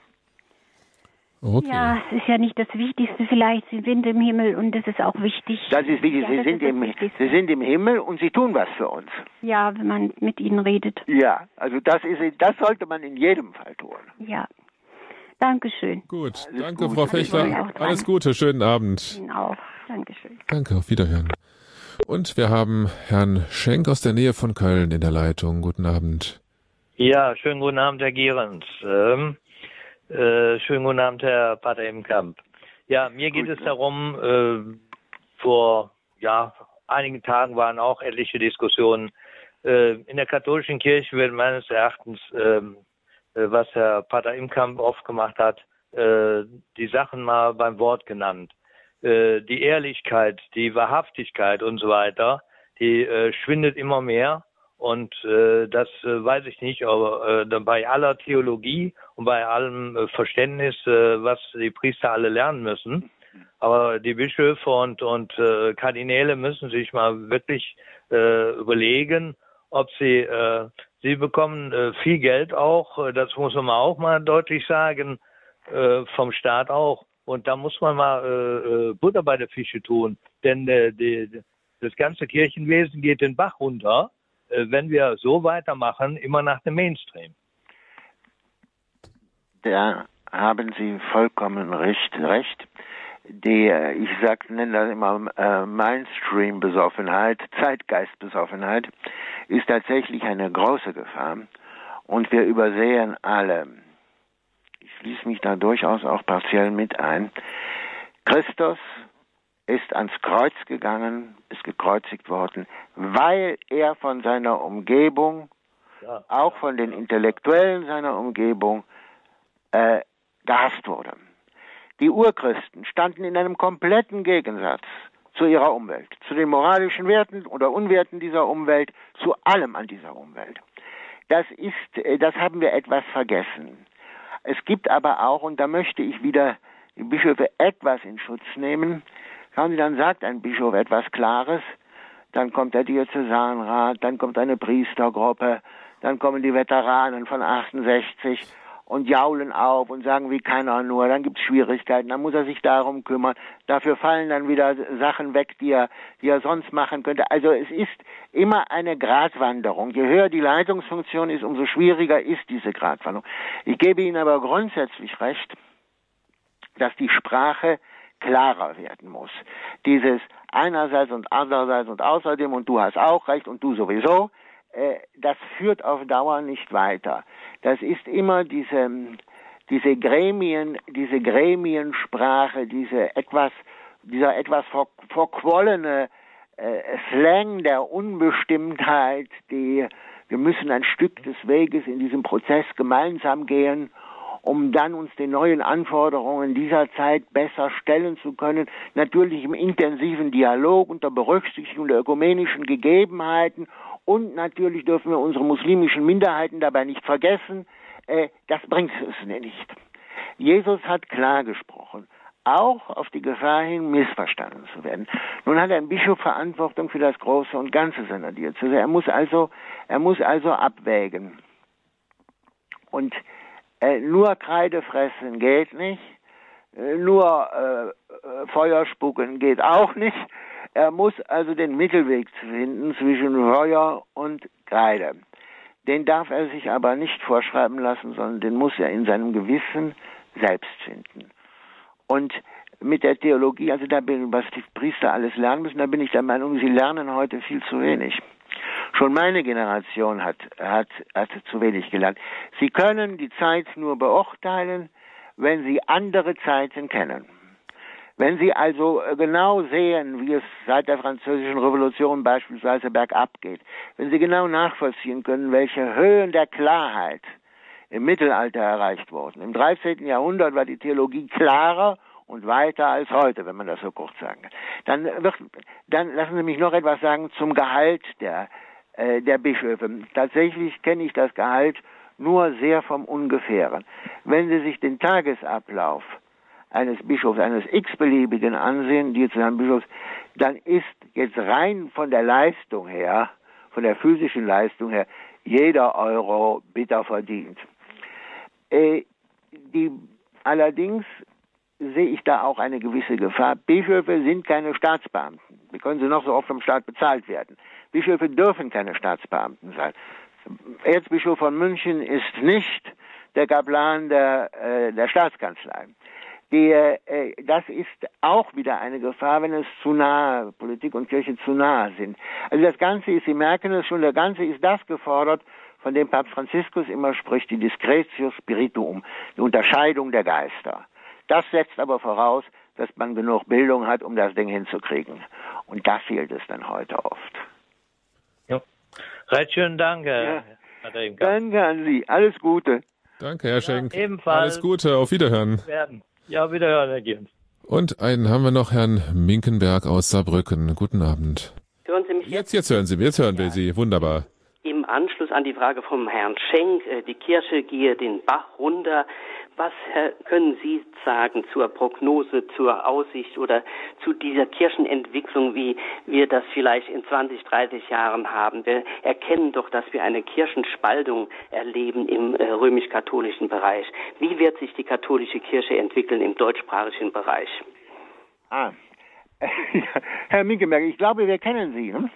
Okay. Ja, es ist ja nicht das Wichtigste. Vielleicht sie sind im Himmel und das ist auch wichtig. Das ist wichtig. Ja, sie, sind im, sie sind im Himmel und sie tun was für uns. Ja, wenn man mit ihnen redet. Ja, also das ist, das sollte man in jedem Fall tun. Ja. Dankeschön. Gut, Alles danke, Gute. Frau Fechler. Alles Gute, schönen Abend. Ihnen auch. Dankeschön. Danke, auf Wiederhören. Und wir haben Herrn Schenk aus der Nähe von Köln in der Leitung. Guten Abend. Ja, schönen guten Abend, Herr Gierens. Ähm, äh, schönen guten Abend, Herr Pater im Kamp. Ja, mir geht Gut, es darum, äh, vor ja, einigen Tagen waren auch etliche Diskussionen. Äh, in der katholischen Kirche wird meines Erachtens, ähm, äh, was Herr Pater Imkamp oft gemacht hat, äh, die Sachen mal beim Wort genannt. Die Ehrlichkeit, die Wahrhaftigkeit und so weiter, die schwindet immer mehr. Und äh, das äh, weiß ich nicht, aber äh, bei aller Theologie und bei allem äh, Verständnis, äh, was die Priester alle lernen müssen, aber die Bischöfe und, und äh, Kardinäle müssen sich mal wirklich äh, überlegen, ob sie, äh, sie bekommen äh, viel Geld auch, das muss man auch mal deutlich sagen, äh, vom Staat auch. Und da muss man mal äh, äh Butter bei der Fische tun, denn äh, die, das ganze Kirchenwesen geht den Bach runter wenn wir so weitermachen, immer nach dem Mainstream. Da haben Sie vollkommen recht. recht. Die, äh, ich sag, nenne das immer äh, Mainstream-Besoffenheit, Zeitgeist-Besoffenheit, ist tatsächlich eine große Gefahr. Und wir übersehen alle, ich schließe mich da durchaus auch partiell mit ein, Christus ist ans Kreuz gegangen, ist gekreuzigt worden, weil er von seiner Umgebung, ja. auch von den Intellektuellen seiner Umgebung, äh, gehasst wurde. Die Urchristen standen in einem kompletten Gegensatz zu ihrer Umwelt, zu den moralischen Werten oder Unwerten dieser Umwelt, zu allem an dieser Umwelt. Das ist, äh, das haben wir etwas vergessen. Es gibt aber auch, und da möchte ich wieder die Bischöfe etwas in Schutz nehmen, Schauen Sie, dann sagt ein Bischof etwas Klares, dann kommt der Diözesanrat, dann kommt eine Priestergruppe, dann kommen die Veteranen von 68 und jaulen auf und sagen, wie kann er nur, dann gibt es Schwierigkeiten, dann muss er sich darum kümmern, dafür fallen dann wieder Sachen weg, die er, die er sonst machen könnte. Also es ist immer eine Gratwanderung. Je höher die Leitungsfunktion ist, umso schwieriger ist diese Gratwanderung. Ich gebe Ihnen aber grundsätzlich recht, dass die Sprache klarer werden muss. Dieses einerseits und andererseits und außerdem und du hast auch recht und du sowieso, äh, das führt auf Dauer nicht weiter. Das ist immer diese, diese Gremien, diese Gremiensprache, diese etwas, dieser etwas ver, verquollene äh, Slang der Unbestimmtheit, die wir müssen ein Stück des Weges in diesem Prozess gemeinsam gehen um dann uns den neuen Anforderungen dieser Zeit besser stellen zu können. Natürlich im intensiven Dialog unter Berücksichtigung der ökumenischen Gegebenheiten und natürlich dürfen wir unsere muslimischen Minderheiten dabei nicht vergessen. Äh, das bringt es nicht. Jesus hat klar gesprochen auch auf die Gefahr hin, missverstanden zu werden. Nun hat ein Bischof Verantwortung für das Große und Ganze seiner Diözese. Er muss also, er muss also abwägen. Und äh, nur Kreide fressen geht nicht. Äh, nur äh, äh, Feuer spucken geht auch nicht. Er muss also den Mittelweg finden zwischen Feuer und Kreide. Den darf er sich aber nicht vorschreiben lassen, sondern den muss er in seinem Gewissen selbst finden. Und mit der Theologie, also da bin, was die Priester alles lernen müssen, da bin ich der Meinung, sie lernen heute viel zu wenig. Schon meine Generation hat, hat, hat zu wenig gelernt. Sie können die Zeit nur beurteilen, wenn sie andere Zeiten kennen. Wenn Sie also genau sehen, wie es seit der Französischen Revolution beispielsweise bergab geht, wenn Sie genau nachvollziehen können, welche Höhen der Klarheit im Mittelalter erreicht wurden. Im 13. Jahrhundert war die Theologie klarer und weiter als heute, wenn man das so kurz sagen kann. Dann, wird, dann lassen Sie mich noch etwas sagen zum Gehalt der, äh, der Bischöfe. Tatsächlich kenne ich das Gehalt nur sehr vom Ungefähren. Wenn Sie sich den Tagesablauf eines Bischofs, eines x-beliebigen ansehen, diözesanen Bischofs, dann ist jetzt rein von der Leistung her, von der physischen Leistung her, jeder Euro bitter verdient. Äh, die, allerdings sehe ich da auch eine gewisse Gefahr. Bischöfe sind keine Staatsbeamten. Wie können sie noch so oft vom Staat bezahlt werden? Bischöfe dürfen keine Staatsbeamten sein. Erzbischof von München ist nicht der Kaplan der, äh, der Staatskanzlei. Die, äh, das ist auch wieder eine Gefahr, wenn es zu nahe, Politik und Kirche zu nahe sind. Also das Ganze ist, Sie merken es schon, der Ganze ist das gefordert, von dem Papst Franziskus immer spricht, die Discretio Spirituum, die Unterscheidung der Geister. Das setzt aber voraus, dass man genug Bildung hat, um das Ding hinzukriegen. Und da fehlt es dann heute oft. Ja. Recht schönen Dank, Herr ja. Danke an Sie. Alles Gute. Danke, Herr Schenk. Ja, ebenfalls. Alles Gute. Auf Wiederhören. Werden. Ja, wiederhören, Herr Giens. Und einen haben wir noch, Herrn Minkenberg aus Saarbrücken. Guten Abend. Hören Sie mich jetzt? Jetzt, jetzt hören Sie mich. Jetzt hören ja. wir Sie. Wunderbar. Im Anschluss an die Frage vom Herrn Schenk, äh, die Kirche gehe den Bach runter. Was können Sie sagen zur Prognose, zur Aussicht oder zu dieser Kirchenentwicklung, wie wir das vielleicht in 20, 30 Jahren haben? Wir erkennen doch, dass wir eine Kirchenspaltung erleben im äh, römisch-katholischen Bereich. Wie wird sich die katholische Kirche entwickeln im deutschsprachigen Bereich? Ah, Herr Minkeberg, ich glaube, wir kennen Sie. Hm?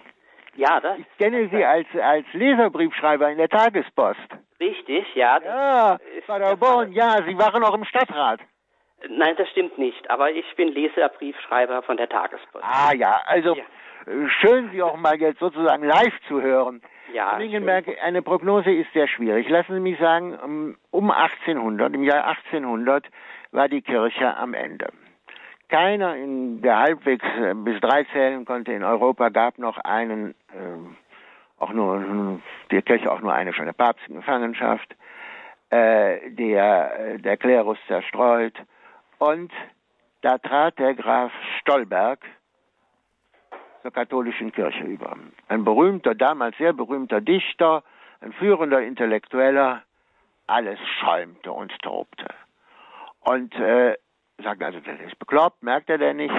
Ja, das. Ich kenne Sie als, als Leserbriefschreiber in der Tagespost. Richtig, ja. Ja, Paderborn, ja, Sie waren auch im Stadtrat. Nein, das stimmt nicht, aber ich bin Leserbriefschreiber von der Tagespost. Ah ja, also ja. Äh, schön, Sie auch mal jetzt sozusagen live zu hören. Ja. Lingenberg, eine Prognose ist sehr schwierig. Lassen Sie mich sagen, um 1800, im Jahr 1800 war die Kirche am Ende. Keiner, in der halbwegs äh, bis drei zählen konnte in Europa, gab noch einen, äh, auch nur, der Kirche auch nur eine schon, der Papst in Gefangenschaft, äh, der, äh, der Klerus zerstreut. Und da trat der Graf Stolberg zur katholischen Kirche über. Ein berühmter, damals sehr berühmter Dichter, ein führender Intellektueller, alles schäumte und tobte. Und äh, sagt also, das ist bekloppt, merkt er denn nicht,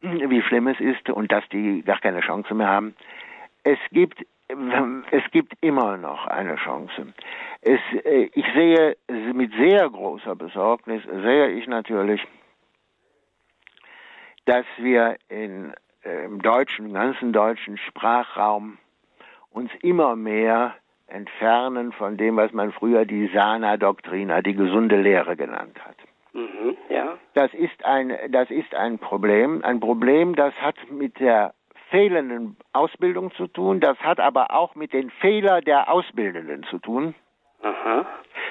wie schlimm es ist und dass die gar keine Chance mehr haben. Es gibt, es gibt immer noch eine Chance. Es, äh, ich sehe mit sehr großer Besorgnis, sehe ich natürlich, dass wir in, äh, im deutschen, im ganzen deutschen Sprachraum uns immer mehr entfernen von dem, was man früher die Sana Doctrina, die gesunde Lehre genannt hat. Mhm, ja. Das ist ein, das ist ein Problem. Ein Problem, das hat mit der fehlenden Ausbildung zu tun. Das hat aber auch mit den Fehlern der Ausbildenden zu tun. Aha.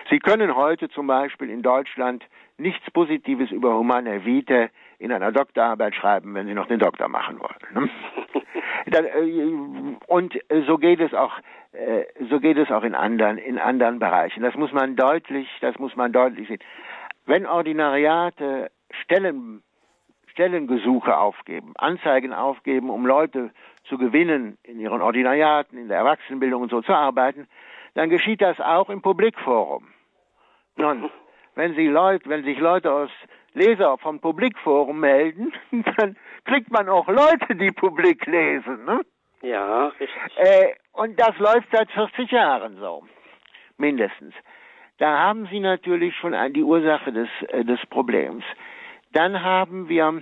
Sie können heute zum Beispiel in Deutschland nichts Positives über Humane Vitae in einer Doktorarbeit schreiben, wenn Sie noch den Doktor machen wollen. Ne? Äh, und so geht es auch, äh, so geht es auch in anderen, in anderen Bereichen. Das muss man deutlich, das muss man deutlich sehen. Wenn Ordinariate Stellen, Stellengesuche aufgeben, Anzeigen aufgeben, um Leute zu gewinnen, in ihren Ordinariaten, in der Erwachsenenbildung und so zu arbeiten, dann geschieht das auch im Publikforum. Nun, wenn, Sie Leute, wenn sich Leute aus Leser vom Publikforum melden, dann kriegt man auch Leute, die Publik lesen. Ne? Ja, richtig. Äh, und das läuft seit 40 Jahren so, mindestens. Da haben Sie natürlich schon die Ursache des, äh, des Problems. Dann haben wir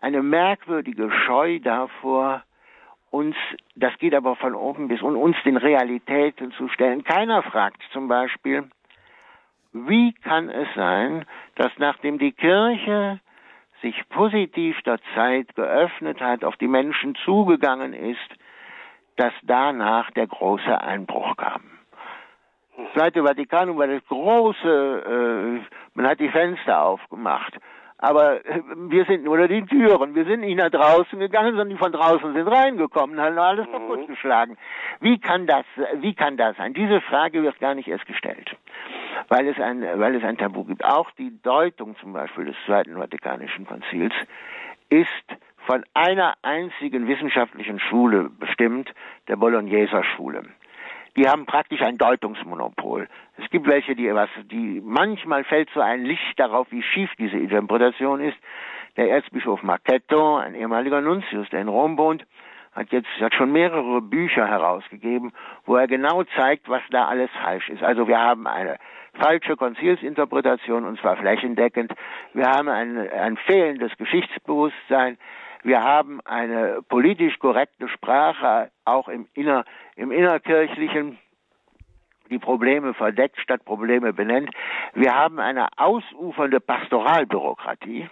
eine merkwürdige Scheu davor, uns, das geht aber von oben bis und uns den Realitäten zu stellen. Keiner fragt zum Beispiel, wie kann es sein, dass nachdem die Kirche sich positiv der Zeit geöffnet hat, auf die Menschen zugegangen ist, dass danach der große Einbruch kam. Zweite Vatikanum war das große, äh, man hat die Fenster aufgemacht. Aber äh, wir sind nur die Türen. Wir sind nicht nach draußen gegangen, sondern die von draußen sind reingekommen, und haben alles mhm. kaputtgeschlagen. Wie kann das, wie kann das sein? Diese Frage wird gar nicht erst gestellt. Weil es ein, weil es ein Tabu gibt. Auch die Deutung zum Beispiel des Zweiten Vatikanischen Konzils ist von einer einzigen wissenschaftlichen Schule bestimmt, der Bologneser Schule die haben praktisch ein Deutungsmonopol. Es gibt welche, die was, die manchmal fällt so ein Licht darauf, wie schief diese Interpretation ist. Der Erzbischof Marchetto, ein ehemaliger Nuntius, der in Rom wohnt, hat jetzt hat schon mehrere Bücher herausgegeben, wo er genau zeigt, was da alles falsch ist. Also wir haben eine falsche Konzilsinterpretation und zwar flächendeckend. Wir haben ein, ein fehlendes Geschichtsbewusstsein. Wir haben eine politisch korrekte Sprache, auch im, inner, im innerkirchlichen, die Probleme verdeckt statt Probleme benennt. Wir haben eine ausufernde Pastoralbürokratie,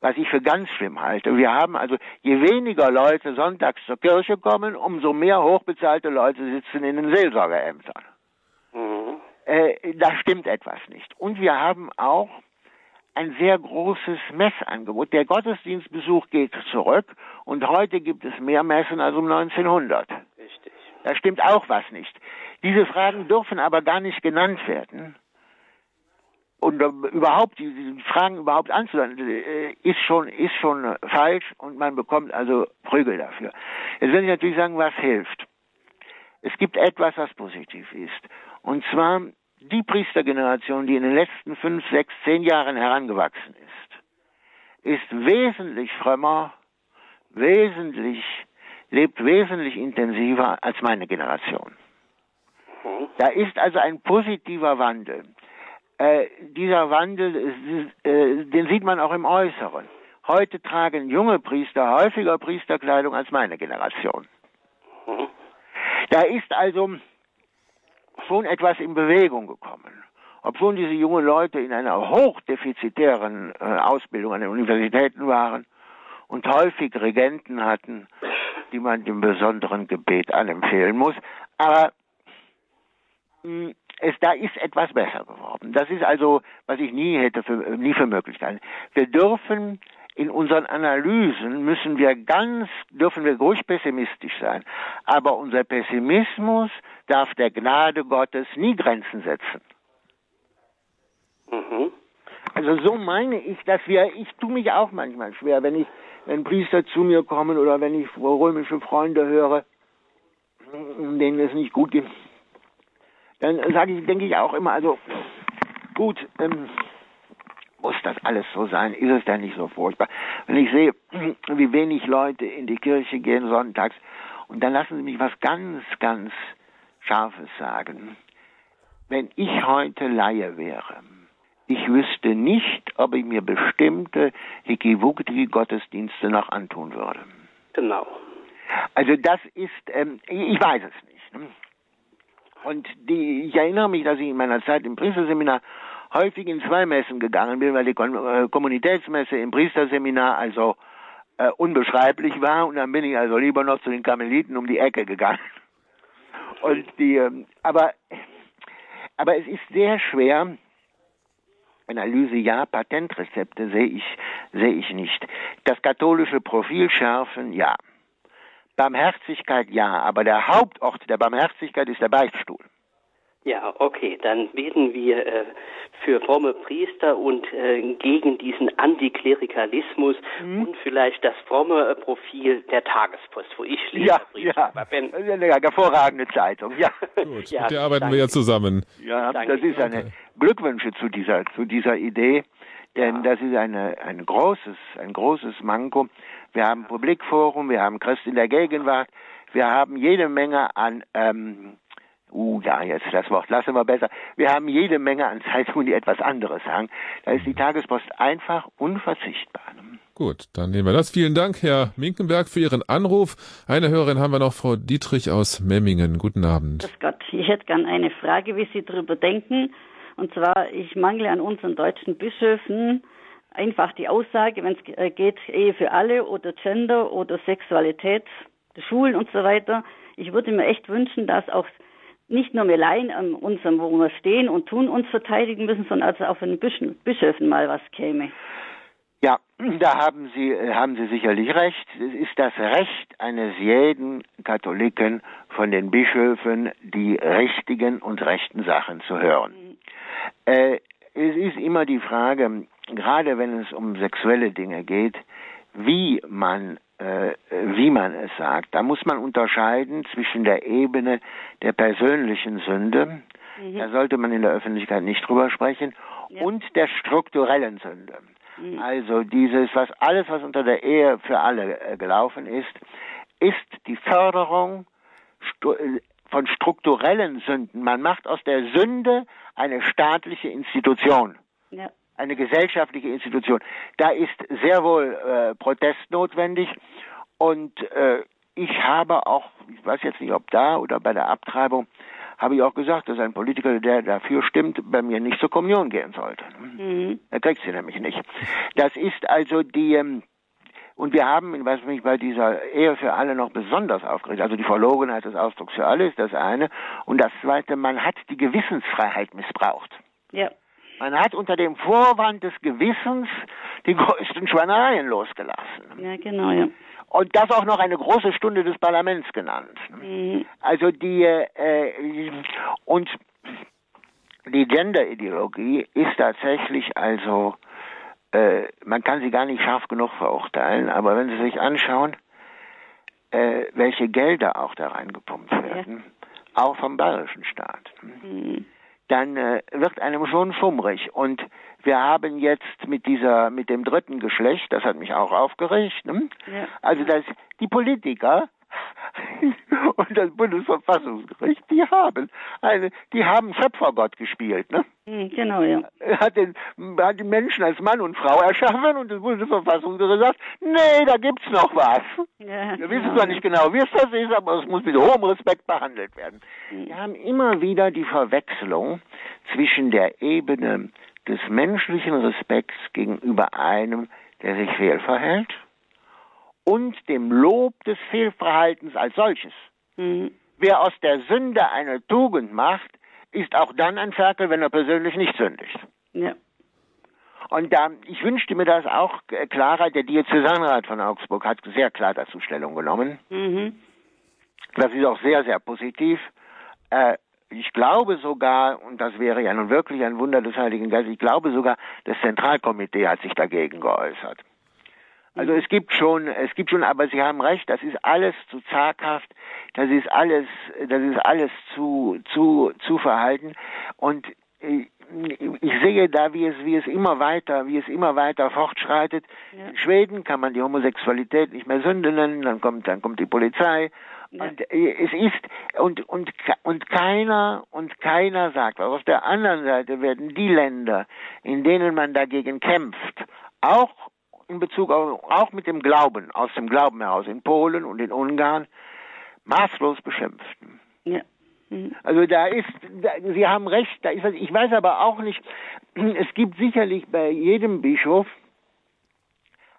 was ich für ganz schlimm halte. Wir haben also, je weniger Leute sonntags zur Kirche kommen, umso mehr hochbezahlte Leute sitzen in den Seelsorgeämtern. Mhm. Äh, da stimmt etwas nicht. Und wir haben auch ein sehr großes Messangebot. Der Gottesdienstbesuch geht zurück und heute gibt es mehr Messen als um 1900. Richtig. Da stimmt auch was nicht. Diese Fragen dürfen aber gar nicht genannt werden. Und überhaupt, die, Fragen überhaupt anzuhören, äh, ist schon, ist schon falsch und man bekommt also Prügel dafür. Jetzt will ich natürlich sagen, was hilft. Es gibt etwas, was positiv ist. Und zwar die Priestergeneration, die in den letzten fünf, sechs, zehn Jahren herangewachsen ist, ist wesentlich frömmer, wesentlich, lebt wesentlich intensiver als meine Generation. Da ist also ein positiver Wandel. Äh, dieser Wandel, äh, den sieht man auch im Äußeren. Heute tragen junge Priester häufiger Priesterkleidung als meine Generation. Da ist also schon etwas in Bewegung gekommen. Obwohl diese jungen Leute in einer hochdefizitären äh, Ausbildung an den Universitäten waren und häufig Regenten hatten, die man dem besonderen Gebet anempfehlen muss. Aber hm, es, da ist etwas besser geworden. Das ist also, was ich nie hätte für, nie für möglich gehalten. Wir dürfen in unseren Analysen müssen wir ganz, dürfen wir ruhig pessimistisch sein. Aber unser Pessimismus darf der Gnade Gottes nie Grenzen setzen. Mhm. Also so meine ich, dass wir, ich tue mich auch manchmal schwer, wenn ich, wenn Priester zu mir kommen oder wenn ich römische Freunde höre, denen es nicht gut geht, dann sage ich, denke ich auch immer, also gut, ähm, muss das alles so sein? Ist es denn nicht so furchtbar? Wenn ich sehe, wie wenig Leute in die Kirche gehen sonntags, und dann lassen Sie mich was ganz, ganz Scharfes sagen. Wenn ich heute Laie wäre, ich wüsste nicht, ob ich mir bestimmte Hikivukti-Gottesdienste noch antun würde. Genau. Also das ist, ähm, ich weiß es nicht. Und die, ich erinnere mich, dass ich in meiner Zeit im Priesterseminar häufig in zwei Messen gegangen bin, weil die äh, Kommunitätsmesse im Priesterseminar also äh, unbeschreiblich war und dann bin ich also lieber noch zu den Karmeliten um die Ecke gegangen. Und die, ähm, aber, aber es ist sehr schwer, Analyse ja, Patentrezepte sehe ich, sehe ich nicht. Das katholische Profil schärfen, ja. Barmherzigkeit, ja. Aber der Hauptort der Barmherzigkeit ist der Beichtstuhl. Ja, okay, dann beten wir äh, für fromme Priester und äh, gegen diesen Antiklerikalismus mhm. und vielleicht das fromme äh, Profil der Tagespost, wo ich lese. Ja, ja. Ben. eine hervorragende Zeitung, ja. Gut, ja, mit der arbeiten danke. wir ja zusammen. Ja, danke. das ist eine Glückwünsche zu dieser, zu dieser Idee, denn ja. das ist eine, ein großes, ein großes Manko. Wir haben Publikforum, wir haben Christ in der Gegenwart, wir haben jede Menge an ähm, Uh, ja, jetzt das Wort lassen wir besser. Wir haben jede Menge an Zeitungen, die etwas anderes sagen. Da ist die Tagespost einfach unverzichtbar. Gut, dann nehmen wir das. Vielen Dank, Herr Minkenberg, für Ihren Anruf. Eine Hörerin haben wir noch, Frau Dietrich aus Memmingen. Guten Abend. Grüß Gott, ich hätte gern eine Frage, wie Sie darüber denken. Und zwar, ich mangle an unseren deutschen Bischöfen einfach die Aussage, wenn es äh, geht, Ehe für alle oder Gender oder Sexualität, Schulen und so weiter. Ich würde mir echt wünschen, dass auch nicht nur wir Laien an unserem, wo wir stehen und tun, uns verteidigen müssen, sondern also auch von den Bischöfen mal was käme. Ja, da haben Sie, äh, haben Sie sicherlich recht. Es ist das Recht eines jeden Katholiken von den Bischöfen, die richtigen und rechten Sachen zu hören. Mhm. Äh, es ist immer die Frage, gerade wenn es um sexuelle Dinge geht, wie man wie man es sagt. Da muss man unterscheiden zwischen der Ebene der persönlichen Sünde, mhm. da sollte man in der Öffentlichkeit nicht drüber sprechen, ja. und der strukturellen Sünde. Mhm. Also dieses, was alles, was unter der Ehe für alle äh, gelaufen ist, ist die Förderung äh, von strukturellen Sünden. Man macht aus der Sünde eine staatliche Institution. Ja eine gesellschaftliche Institution. Da ist sehr wohl äh, Protest notwendig und äh, ich habe auch, ich weiß jetzt nicht, ob da oder bei der Abtreibung, habe ich auch gesagt, dass ein Politiker, der dafür stimmt, bei mir nicht zur Kommunion gehen sollte. Mhm. Er kriegt sie nämlich nicht. Das ist also die, ähm, und wir haben, was mich bei dieser Ehe für alle noch besonders aufgeregt, also die Verlogenheit des Ausdrucks für alle ist das eine. Und das zweite, man hat die Gewissensfreiheit missbraucht. Ja. Man hat unter dem Vorwand des Gewissens die größten Schweinereien losgelassen. Ja, genau, ja. Und das auch noch eine große Stunde des Parlaments genannt. Mhm. Also die äh, und die Gender-Ideologie ist tatsächlich also, äh, man kann sie gar nicht scharf genug verurteilen, aber wenn Sie sich anschauen, äh, welche Gelder auch da reingepumpt werden, ja. auch vom bayerischen Staat. Mhm dann äh, wird einem schon schummrig. Und wir haben jetzt mit dieser, mit dem dritten Geschlecht, das hat mich auch aufgeregt, ne? ja. also dass die Politiker und das Bundesverfassungsgericht, die haben eine, die haben Schöpfergott gespielt, ne? Hm, genau, ja. Hat den, hat die Menschen als Mann und Frau erschaffen und das Bundesverfassungsgericht sagt, nee, da gibt's noch was. Ja, Wir wissen zwar nicht genau, wie es das ist, aber es muss mit hohem Respekt behandelt werden. Mhm. Wir haben immer wieder die Verwechslung zwischen der Ebene des menschlichen Respekts gegenüber einem, der sich fehlverhält, und dem Lob des Fehlverhaltens als solches. Mhm. Wer aus der Sünde eine Tugend macht, ist auch dann ein Ferkel, wenn er persönlich nicht sündigt. Ja. Und da, ich wünschte mir das auch klarer, der Diözesanrat von Augsburg hat sehr klar dazu Stellung genommen. Mhm. Das ist auch sehr, sehr positiv. Äh, ich glaube sogar, und das wäre ja nun wirklich ein Wunder des Heiligen Geistes, ich glaube sogar, das Zentralkomitee hat sich dagegen geäußert. Also es gibt schon, es gibt schon, aber Sie haben recht, das ist alles zu zaghaft, das ist alles, das ist alles zu, zu, zu verhalten und äh, ich sehe da, wie es, wie es immer weiter, wie es immer weiter fortschreitet. Ja. In Schweden kann man die Homosexualität nicht mehr Sünde nennen, dann kommt, dann kommt die Polizei. Ja. Und äh, es ist, und, und, und keiner, und keiner sagt, aber auf der anderen Seite werden die Länder, in denen man dagegen kämpft, auch in Bezug auf, auch mit dem Glauben, aus dem Glauben heraus, in Polen und in Ungarn, maßlos beschimpft. Ja. Mhm. Also da ist, da, Sie haben recht, da ist, ich weiß aber auch nicht, es gibt sicherlich bei jedem Bischof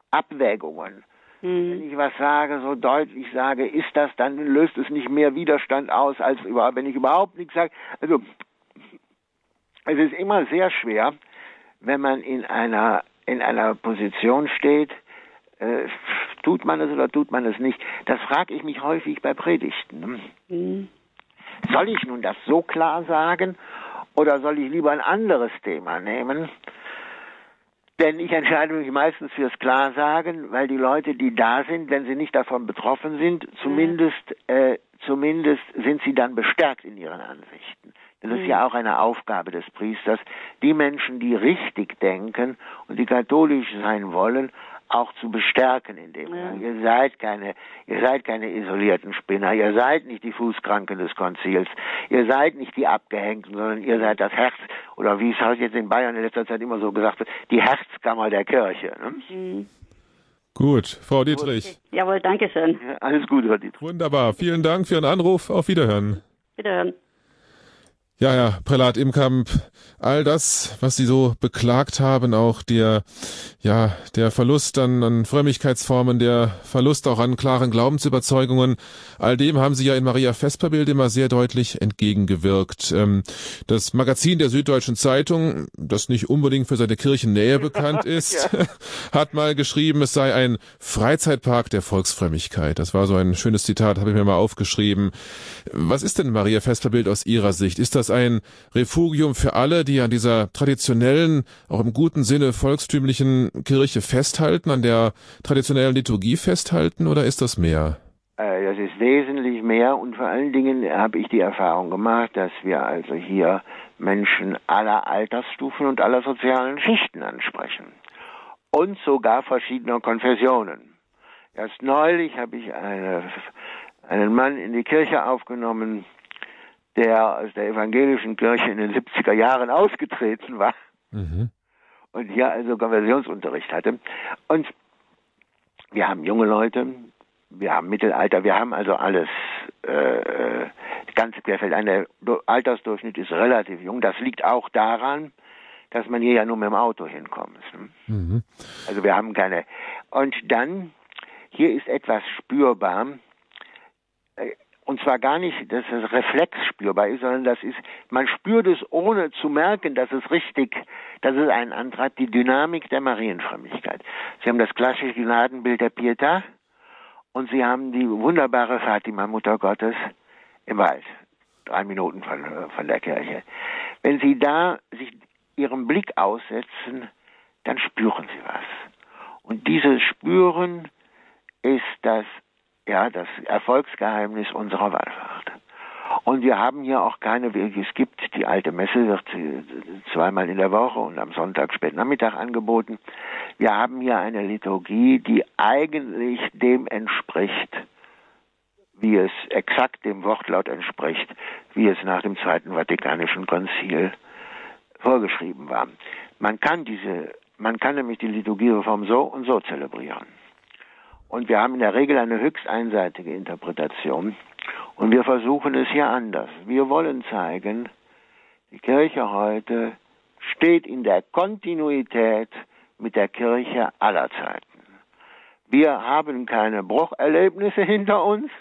Abwägungen. Mhm. Wenn ich was sage, so deutlich sage, ist das, dann löst es nicht mehr Widerstand aus, als überhaupt, wenn ich überhaupt nichts sage. Also, es ist immer sehr schwer, wenn man in einer in einer Position steht, äh, tut man es oder tut man es nicht? Das frage ich mich häufig bei Predigten. Mhm. Soll ich nun das so klar sagen oder soll ich lieber ein anderes Thema nehmen? Denn ich entscheide mich meistens fürs Klarsagen, weil die Leute, die da sind, wenn sie nicht davon betroffen sind, zumindest, äh, zumindest sind sie dann bestärkt in ihren Ansichten. Das ist ja mhm. auch eine Aufgabe des Priesters, die Menschen, die richtig denken und die katholisch sein wollen, auch zu bestärken in dem. Ja. Ihr seid keine, ihr seid keine isolierten Spinner, ihr seid nicht die Fußkranken des Konzils, ihr seid nicht die Abgehängten, sondern ihr seid das Herz, oder wie es halt jetzt in Bayern in letzter Zeit immer so gesagt wird, die Herzkammer der Kirche. Ne? Mhm. Gut, Frau Dietrich. Okay. Jawohl, danke schön. Ja, alles Gute, Frau Dietrich. Wunderbar. Vielen Dank für Ihren Anruf. Auf Wiederhören. Wiederhören. Ja, ja, Prälat Imkamp, all das, was Sie so beklagt haben, auch der, ja, der Verlust an, an Frömmigkeitsformen, der Verlust auch an klaren Glaubensüberzeugungen, all dem haben Sie ja in Maria Vesperbild immer sehr deutlich entgegengewirkt. Ähm, das Magazin der Süddeutschen Zeitung, das nicht unbedingt für seine Kirchennähe bekannt ist, hat mal geschrieben, es sei ein Freizeitpark der Volksfrömmigkeit. Das war so ein schönes Zitat, habe ich mir mal aufgeschrieben. Was ist denn Maria Vesperbild aus Ihrer Sicht? Ist das ein Refugium für alle, die an dieser traditionellen, auch im guten Sinne volkstümlichen Kirche festhalten, an der traditionellen Liturgie festhalten, oder ist das mehr? Äh, Das ist wesentlich mehr und vor allen Dingen habe ich die Erfahrung gemacht, dass wir also hier Menschen aller Altersstufen und aller sozialen Schichten ansprechen. Und sogar verschiedener Konfessionen. Erst neulich habe ich eine, einen Mann in die Kirche aufgenommen, der aus der evangelischen Kirche in den 70er Jahren ausgetreten war Mhm. und hier also Konversionsunterricht hatte. Und wir haben junge Leute, wir haben Mittelalter, wir haben also alles äh, ganz querfeld. ein. Der Du- Altersdurchschnitt ist relativ jung. Das liegt auch daran, dass man hier ja nur mit dem Auto hinkommt. Ne? Mhm. Also wir haben keine. Und dann, hier ist etwas spürbar, und zwar gar nicht, dass es Reflex spürbar ist, sondern das ist, man spürt es ohne zu merken, dass es richtig, dass es einen antreibt, die Dynamik der Marienfrömmigkeit. Sie haben das klassische Gnadenbild der Pietà und Sie haben die wunderbare Fatima, Mutter Gottes, im Wald, drei Minuten von, von der Kirche. Wenn Sie da sich Ihrem Blick aussetzen, dann spüren Sie was. Und dieses Spüren ist das, ja, das Erfolgsgeheimnis unserer Wallfahrt. Und wir haben hier auch keine, es gibt, die alte Messe wird äh, zweimal in der Woche und am Sonntag spät Nachmittag angeboten. Wir haben hier eine Liturgie, die eigentlich dem entspricht, wie es exakt dem Wortlaut entspricht, wie es nach dem Zweiten Vatikanischen Konzil vorgeschrieben war. Man kann diese, man kann nämlich die Liturgiereform so und so zelebrieren. Und wir haben in der Regel eine höchst einseitige Interpretation. Und wir versuchen es hier anders. Wir wollen zeigen, die Kirche heute steht in der Kontinuität mit der Kirche aller Zeiten. Wir haben keine Brucherlebnisse hinter uns,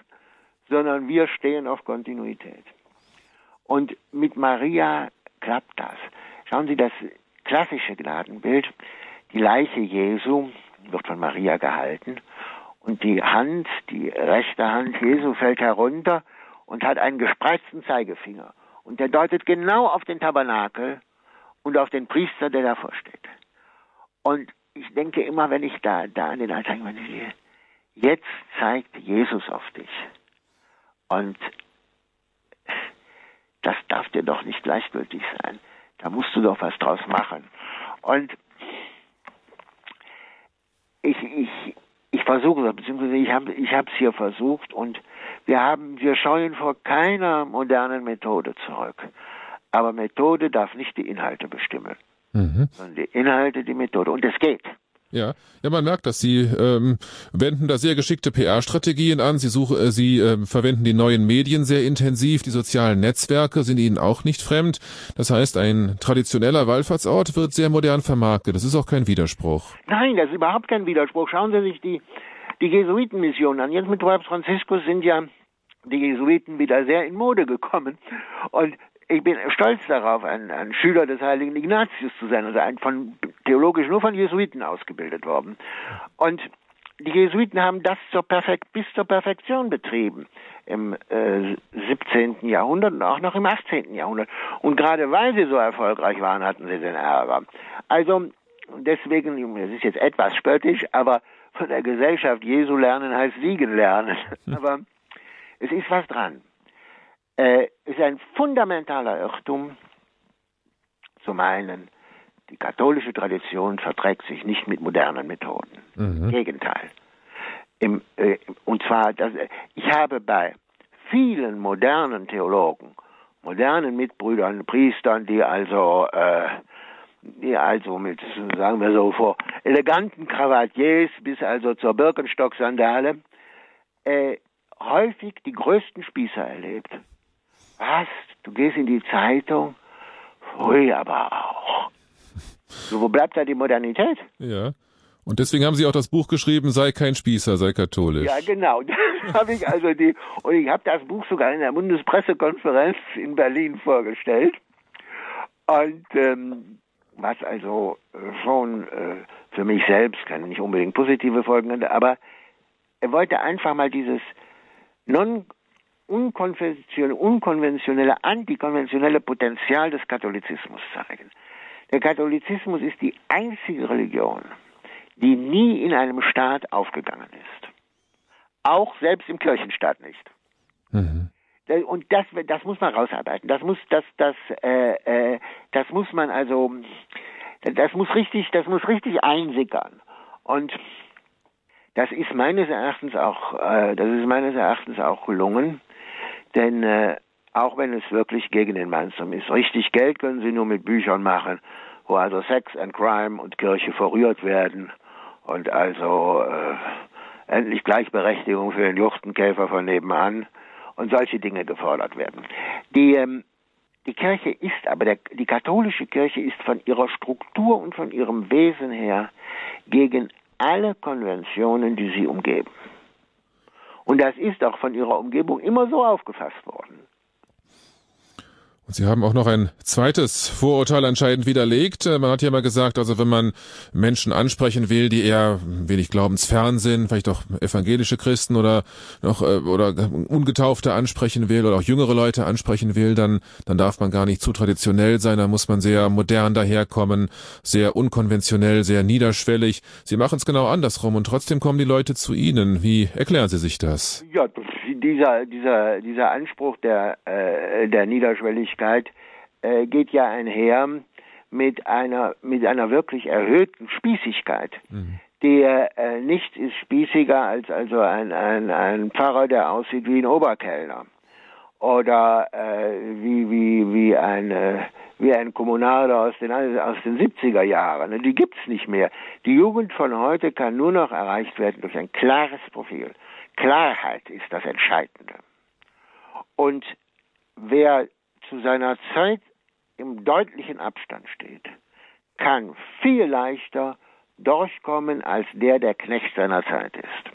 sondern wir stehen auf Kontinuität. Und mit Maria klappt das. Schauen Sie, das klassische Gnadenbild, die Leiche Jesu wird von Maria gehalten und die Hand, die rechte Hand Jesu fällt herunter und hat einen gespreizten Zeigefinger. Und der deutet genau auf den Tabernakel und auf den Priester, der davor steht. Und ich denke immer, wenn ich da, da an den Altar sehe, jetzt zeigt Jesus auf dich. Und das darf dir doch nicht gleichgültig sein. Da musst du doch was draus machen. Und ich, ich, ich versuche, beziehungsweise ich habe ich es hier versucht und wir haben, wir scheuen vor keiner modernen Methode zurück. Aber Methode darf nicht die Inhalte bestimmen, Mhm. sondern die Inhalte die Methode. Und es geht. Ja, ja, man merkt, dass Sie ähm, wenden da sehr geschickte PR-Strategien an. Sie suchen, äh, Sie ähm, verwenden die neuen Medien sehr intensiv. Die sozialen Netzwerke sind Ihnen auch nicht fremd. Das heißt, ein traditioneller Wallfahrtsort wird sehr modern vermarktet. Das ist auch kein Widerspruch. Nein, das ist überhaupt kein Widerspruch. Schauen Sie sich die, die Jesuitenmission an. Jetzt mit Papst Franziskus sind ja die Jesuiten wieder sehr in Mode gekommen. Und ich bin stolz darauf, ein, ein Schüler des heiligen Ignatius zu sein, also ein von theologisch nur von Jesuiten ausgebildet worden. Und die Jesuiten haben das zur Perfekt, bis zur Perfektion betrieben im äh, 17. Jahrhundert und auch noch im 18. Jahrhundert. Und gerade weil sie so erfolgreich waren, hatten sie den Ärger. Also deswegen, das ist jetzt etwas spöttisch, aber von der Gesellschaft Jesu lernen heißt Siegen lernen. aber es ist was dran. Äh, ist ein fundamentaler Irrtum zu meinen, die katholische Tradition verträgt sich nicht mit modernen Methoden. Im Mhm. Gegenteil. Im, äh, und zwar, das, ich habe bei vielen modernen Theologen, modernen Mitbrüdern, Priestern, die also äh, die also mit, sagen wir so, vor eleganten Krawattiers bis also zur Birkenstock-Sandale, äh, häufig die größten Spießer erlebt. Was? Du gehst in die Zeitung? Hui, aber auch. So, wo bleibt da die Modernität? Ja. Und deswegen haben Sie auch das Buch geschrieben, sei kein Spießer, sei katholisch. Ja, genau. Das habe ich also die, und ich habe das Buch sogar in der Bundespressekonferenz in Berlin vorgestellt. Und ähm, was also schon äh, für mich selbst kann nicht unbedingt positive Folgen hatte, aber er wollte einfach mal dieses non unkonventionelle, unkonventionelle, antikonventionelle Potenzial des Katholizismus zeigen. Der Katholizismus ist die einzige Religion, die nie in einem Staat aufgegangen ist. Auch selbst im Kirchenstaat nicht. Mhm. Und das, das muss man rausarbeiten. Das muss, das, das, äh, äh, das muss man also, das muss richtig, das muss richtig einsickern. Und das ist meines Erachtens auch, äh, das ist meines Erachtens auch gelungen, denn äh, auch wenn es wirklich gegen den Mainstream ist, richtig Geld können sie nur mit Büchern machen, wo also Sex and Crime und Kirche verrührt werden und also äh, endlich Gleichberechtigung für den Juchtenkäfer von nebenan und solche Dinge gefordert werden. Die, ähm, die Kirche ist aber, der, die katholische Kirche ist von ihrer Struktur und von ihrem Wesen her gegen alle Konventionen, die sie umgeben. Und das ist auch von ihrer Umgebung immer so aufgefasst worden. Sie haben auch noch ein zweites Vorurteil anscheinend widerlegt. Äh, man hat ja mal gesagt, also wenn man Menschen ansprechen will, die eher wenig glaubensfern sind, vielleicht auch evangelische Christen oder noch äh, oder ungetaufte ansprechen will oder auch jüngere Leute ansprechen will, dann dann darf man gar nicht zu traditionell sein, da muss man sehr modern daherkommen, sehr unkonventionell, sehr niederschwellig. Sie machen es genau andersrum und trotzdem kommen die Leute zu Ihnen. Wie erklären Sie sich das? Ja, dieser dieser dieser Anspruch der äh, der Niederschwelligkeit äh, geht ja einher mit einer mit einer wirklich erhöhten Spießigkeit. Mhm. Der äh, nichts ist spießiger als also ein, ein, ein Pfarrer, der aussieht wie ein Oberkellner oder äh, wie wie wie ein äh, wie ein Kommunaler aus den aus den 70er Jahren. Die gibt's nicht mehr. Die Jugend von heute kann nur noch erreicht werden durch ein klares Profil. Klarheit ist das Entscheidende. Und wer zu seiner Zeit im deutlichen Abstand steht, kann viel leichter durchkommen als der, der Knecht seiner Zeit ist.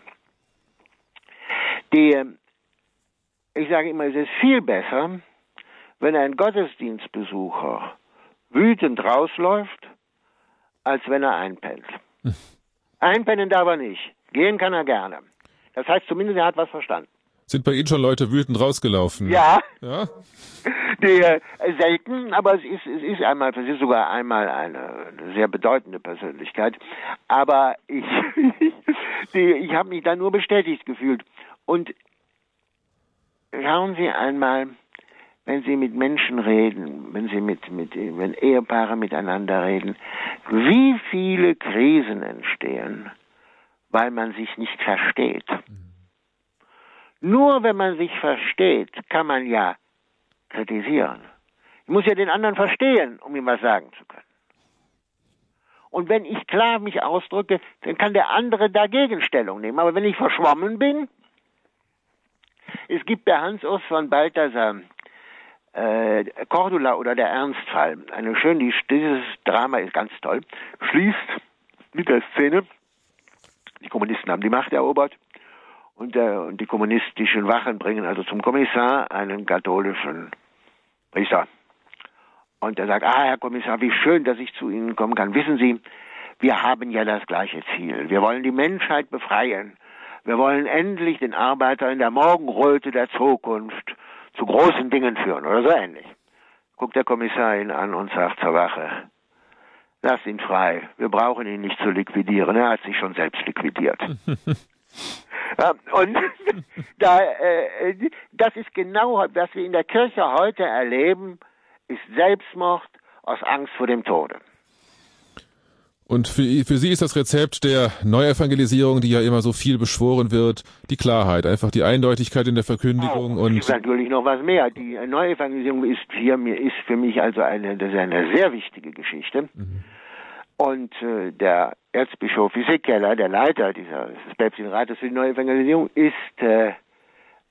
Die, ich sage immer, es ist viel besser, wenn ein Gottesdienstbesucher wütend rausläuft, als wenn er einpennt. Einpennen darf er nicht. Gehen kann er gerne. Das heißt zumindest, er hat was verstanden. Sind bei Ihnen schon Leute wütend rausgelaufen? Ja. Ja? Die, äh, selten, aber es ist, es ist einmal, es ist sogar einmal eine, eine sehr bedeutende Persönlichkeit. Aber ich, die, ich habe mich da nur bestätigt gefühlt. Und schauen Sie einmal, wenn Sie mit Menschen reden, wenn Sie mit, mit, wenn Ehepaare miteinander reden, wie viele Krisen entstehen, weil man sich nicht versteht. Nur wenn man sich versteht, kann man ja kritisieren. Ich muss ja den anderen verstehen, um ihm was sagen zu können. Und wenn ich klar mich ausdrücke, dann kann der andere dagegen Stellung nehmen. Aber wenn ich verschwommen bin, es gibt bei Hans-Urs von Balthasar äh, Cordula oder der Ernstfall, eine schöne, dieses Drama ist ganz toll, schließt mit der Szene, die Kommunisten haben die Macht erobert, und, der, und die kommunistischen Wachen bringen also zum Kommissar einen katholischen Priester. Und er sagt, ah, Herr Kommissar, wie schön, dass ich zu Ihnen kommen kann. Wissen Sie, wir haben ja das gleiche Ziel. Wir wollen die Menschheit befreien. Wir wollen endlich den Arbeiter in der Morgenröte der Zukunft zu großen Dingen führen oder so ähnlich. Guckt der Kommissar ihn an und sagt zur Wache, lasst ihn frei. Wir brauchen ihn nicht zu liquidieren. Er hat sich schon selbst liquidiert. Und da, äh, das ist genau, was wir in der Kirche heute erleben, ist Selbstmord aus Angst vor dem Tode. Und für, für Sie ist das Rezept der Neuevangelisierung, die ja immer so viel beschworen wird, die Klarheit, einfach die Eindeutigkeit in der Verkündigung oh, und ist natürlich noch was mehr. Die Neuevangelisierung ist hier ist für mich also eine eine sehr wichtige Geschichte. Mhm. Und äh, der Erzbischof Isekeller, der Leiter dieser, des Päpstlichen Rates für die Neuevangelisierung, ist äh,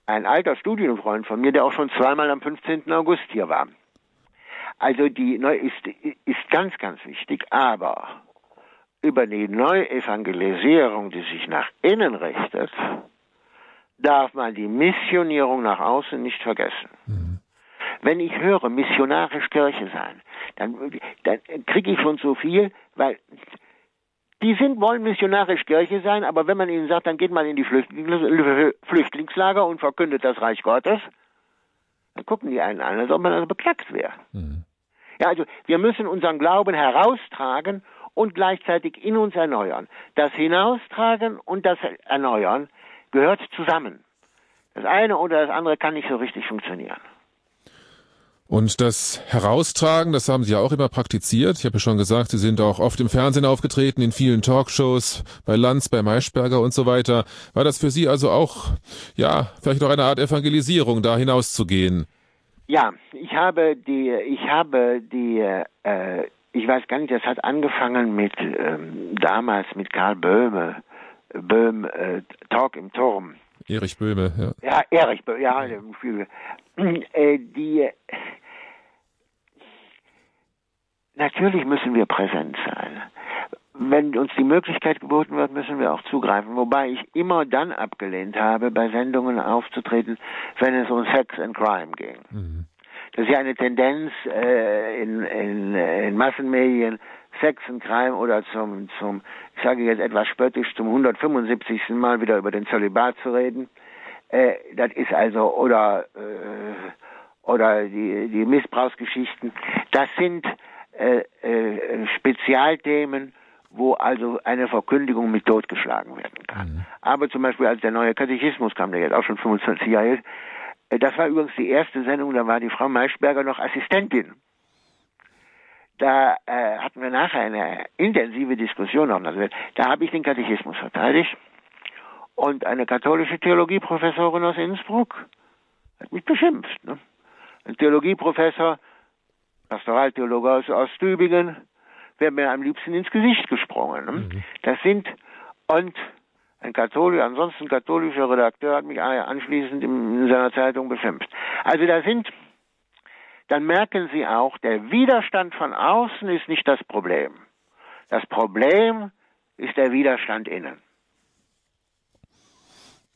ein alter Studienfreund von mir, der auch schon zweimal am 15. August hier war. Also die Neu ist, ist ganz, ganz wichtig, aber über die Neuevangelisierung, die sich nach innen richtet, darf man die Missionierung nach außen nicht vergessen. Mhm. Wenn ich höre, missionarisch Kirche sein, dann, dann kriege ich schon zu viel, weil die sind, wollen missionarisch Kirche sein, aber wenn man ihnen sagt, dann geht mal in die Flüchtlingslager und verkündet das Reich Gottes, dann gucken die einen an, als ob man also beknackt wäre. Mhm. Ja, also wir müssen unseren Glauben heraustragen und gleichzeitig in uns erneuern. Das Hinaustragen und das Erneuern gehört zusammen. Das eine oder das andere kann nicht so richtig funktionieren. Und das Heraustragen, das haben Sie ja auch immer praktiziert. Ich habe ja schon gesagt, Sie sind auch oft im Fernsehen aufgetreten, in vielen Talkshows, bei Lanz, bei Maischberger und so weiter. War das für Sie also auch, ja, vielleicht noch eine Art Evangelisierung, da hinauszugehen? Ja, ich habe die, ich habe die, äh, ich weiß gar nicht, das hat angefangen mit ähm, damals mit Karl Böhme, Böhm, äh, Talk im Turm. Erich Böhme, ja. Ja, Erich Böhme, ja, äh, die natürlich müssen wir präsent sein. Wenn uns die Möglichkeit geboten wird, müssen wir auch zugreifen. Wobei ich immer dann abgelehnt habe, bei Sendungen aufzutreten, wenn es um Sex and Crime ging. Mhm. Das ist ja eine Tendenz äh, in, in, in Massenmedien, Sex and Crime oder zum, zum, ich sage jetzt etwas spöttisch, zum 175. Mal wieder über den Zölibat zu reden. Äh, das ist also, oder, äh, oder die, die Missbrauchsgeschichten. Das sind äh, äh, Spezialthemen, wo also eine Verkündigung mit totgeschlagen werden kann. Mhm. Aber zum Beispiel als der neue Katechismus kam, der jetzt auch schon 25 Jahre ist, äh, das war übrigens die erste Sendung, da war die Frau Maischberger noch Assistentin. Da äh, hatten wir nachher eine intensive Diskussion auch. Da habe ich den Katechismus verteidigt und eine katholische Theologieprofessorin aus Innsbruck hat mich beschimpft. Ne? Ein Theologieprofessor Pastoraltheologe aus, aus Tübingen, wäre mir am liebsten ins Gesicht gesprungen. Ne? Mhm. Das sind, und ein Katholik, ansonsten katholischer Redakteur hat mich anschließend in seiner Zeitung beschimpft. Also da sind, dann merken Sie auch, der Widerstand von außen ist nicht das Problem. Das Problem ist der Widerstand innen.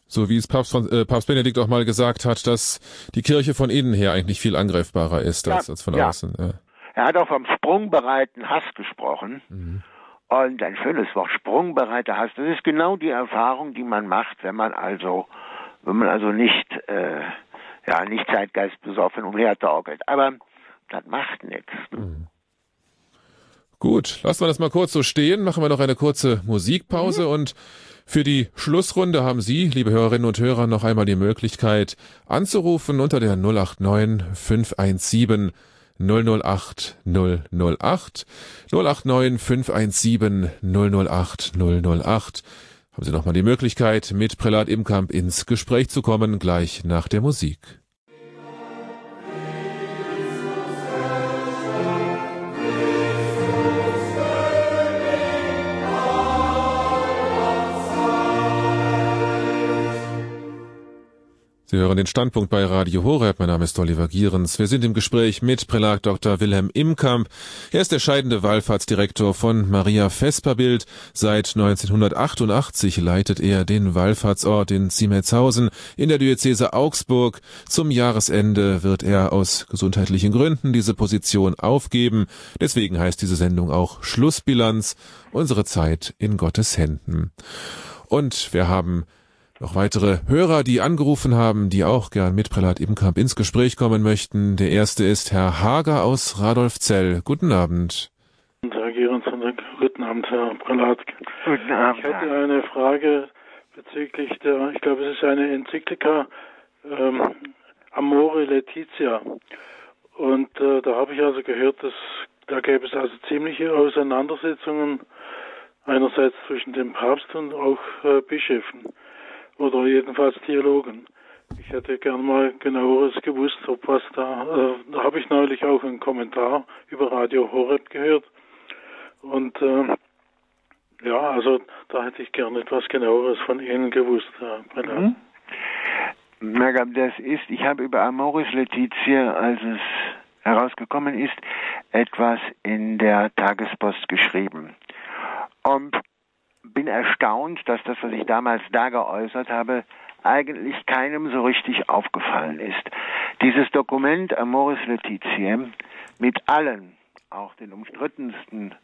So wie es Papst, von, äh, Papst Benedikt auch mal gesagt hat, dass die Kirche von innen her eigentlich viel angreifbarer ist als, ja, als von ja. außen. Ja. Er hat auch vom sprungbereiten Hass gesprochen. Mhm. Und ein schönes Wort, sprungbereiter Hass. Das ist genau die Erfahrung, die man macht, wenn man also, wenn man also nicht, äh, ja, nicht zeitgeistbesoffen umhertorkelt. Aber das macht nichts. Mhm. Gut, lassen wir das mal kurz so stehen, machen wir noch eine kurze Musikpause mhm. und für die Schlussrunde haben Sie, liebe Hörerinnen und Hörer, noch einmal die Möglichkeit anzurufen unter der 089 517 008 008 089 517 008 008 haben Sie nochmal die Möglichkeit, mit Prälat Imkamp ins Gespräch zu kommen, gleich nach der Musik. Sie hören den Standpunkt bei Radio Horeb. Mein Name ist Oliver Gierens. Wir sind im Gespräch mit Prälat Dr. Wilhelm Imkamp. Er ist der scheidende Wallfahrtsdirektor von Maria Vesperbild. Seit 1988 leitet er den Wallfahrtsort in Ziemetshausen in der Diözese Augsburg. Zum Jahresende wird er aus gesundheitlichen Gründen diese Position aufgeben. Deswegen heißt diese Sendung auch Schlussbilanz. Unsere Zeit in Gottes Händen. Und wir haben noch weitere Hörer, die angerufen haben, die auch gern mit Prälat Imkamp ins Gespräch kommen möchten. Der erste ist Herr Hager aus Radolfzell. Guten Abend. Guten Tag, Guten Abend, Herr Prälat. Guten Abend. Ich hätte eine Frage bezüglich der, ich glaube, es ist eine Enzyklika ähm, Amore Letizia. Und äh, da habe ich also gehört, dass da gäbe es also ziemliche Auseinandersetzungen einerseits zwischen dem Papst und auch äh, Bischöfen oder jedenfalls Theologen. Ich hätte gern mal genaueres gewusst, ob was da, äh, da habe ich neulich auch einen Kommentar über Radio Horeb gehört und äh, ja, also da hätte ich gern etwas genaueres von Ihnen gewusst, Herr Brenner. Mhm. Das ist, ich habe über Amoris Letizia, als es herausgekommen ist, etwas in der Tagespost geschrieben. Und bin erstaunt, dass das, was ich damals da geäußert habe, eigentlich keinem so richtig aufgefallen ist. Dieses Dokument Amoris Letitiae mit allen, auch den umstrittensten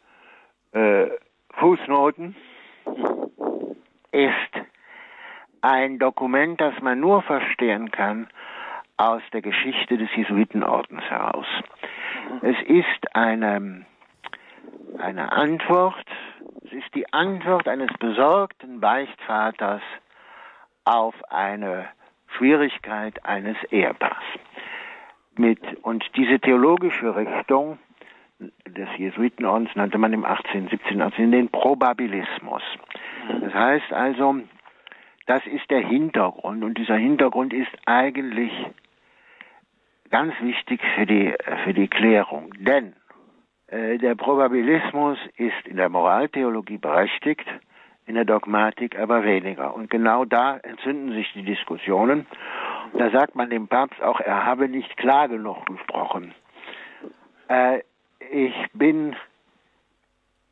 äh, Fußnoten, ist ein Dokument, das man nur verstehen kann aus der Geschichte des Jesuitenordens heraus. Es ist eine, eine Antwort, es ist die Antwort eines besorgten Beichtvaters auf eine Schwierigkeit eines Ehepaars. Mit, und diese theologische Richtung des Jesuitenordens nannte man im 18., 17., 18. den Probabilismus. Das heißt also, das ist der Hintergrund und dieser Hintergrund ist eigentlich ganz wichtig für die, für die Klärung. Denn der Probabilismus ist in der Moraltheologie berechtigt, in der Dogmatik aber weniger. Und genau da entzünden sich die Diskussionen. Da sagt man dem Papst auch, er habe nicht klar genug gesprochen. Äh, ich bin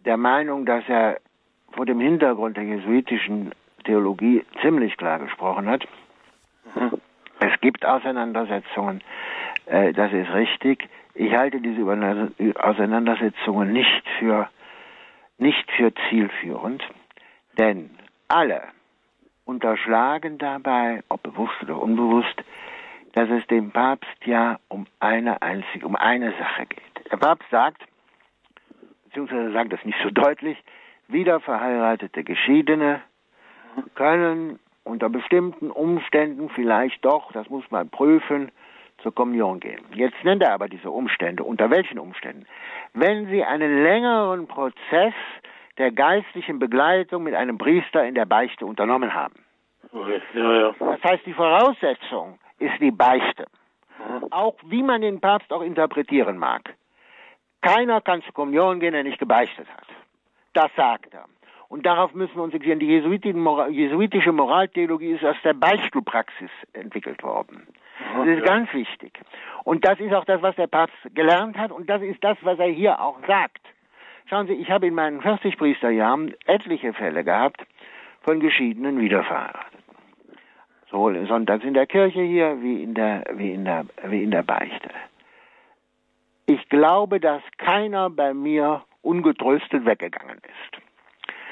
der Meinung, dass er vor dem Hintergrund der jesuitischen Theologie ziemlich klar gesprochen hat. Es gibt Auseinandersetzungen, äh, das ist richtig. Ich halte diese Auseinandersetzungen nicht für, nicht für zielführend, denn alle unterschlagen dabei, ob bewusst oder unbewusst, dass es dem Papst ja um eine einzige, um eine Sache geht. Der Papst sagt, beziehungsweise sagt das nicht so deutlich, wieder verheiratete Geschiedene können unter bestimmten Umständen vielleicht doch, das muss man prüfen, zur Kommunion gehen. Jetzt nennt er aber diese Umstände. Unter welchen Umständen? Wenn Sie einen längeren Prozess der geistlichen Begleitung mit einem Priester in der Beichte unternommen haben. Okay. Ja, ja. Das heißt, die Voraussetzung ist die Beichte. Auch wie man den Papst auch interpretieren mag. Keiner kann zur Kommunion gehen, der nicht gebeichtet hat. Das sagt er. Und darauf müssen wir uns fixieren. Die jesuitische Moraltheologie ist aus der Beichtstuhlpraxis entwickelt worden. Das ist ganz wichtig. Und das ist auch das, was der Papst gelernt hat und das ist das, was er hier auch sagt. Schauen Sie, ich habe in meinen 40 Priesterjahren etliche Fälle gehabt von geschiedenen Wiederverheirateten. Sowohl sonntags in der Kirche hier wie in der, wie in der, wie in der Beichte. Ich glaube, dass keiner bei mir ungetröstet weggegangen ist.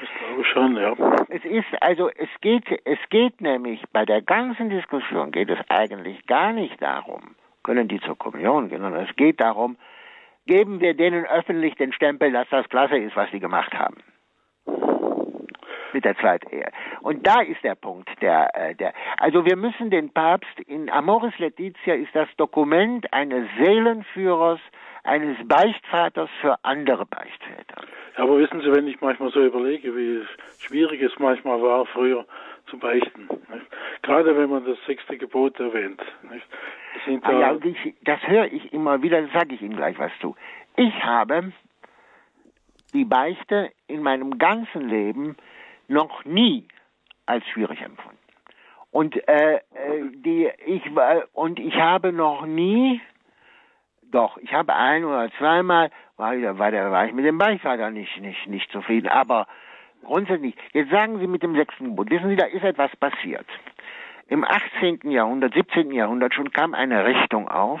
Ich glaube schon, ja. Es ist, also es geht, es geht nämlich bei der ganzen Diskussion geht es eigentlich gar nicht darum, können die zur Kommunion gehen, sondern es geht darum, geben wir denen öffentlich den Stempel, dass das klasse ist, was sie gemacht haben. Mit der Zweitehe. Und da ist der Punkt, der, äh, der, also wir müssen den Papst, in Amoris Laetitia ist das Dokument eines Seelenführers, eines Beichtvaters für andere Beichtväter. Aber wissen Sie, wenn ich manchmal so überlege, wie schwierig es manchmal war, früher zu beichten. Nicht? Gerade wenn man das sechste Gebot erwähnt. Das, ah, ja, ich, das höre ich immer wieder, sage ich Ihnen gleich was zu. Ich habe die Beichte in meinem ganzen Leben noch nie als schwierig empfunden. Und äh, äh die ich und ich habe noch nie doch, ich habe ein oder zweimal, war, war, war ich mit dem Beichtvater nicht, nicht, nicht zufrieden. Aber grundsätzlich, jetzt sagen Sie mit dem sechsten Gebot, wissen Sie, da ist etwas passiert. Im 18. Jahrhundert, 17. Jahrhundert schon kam eine Richtung auf,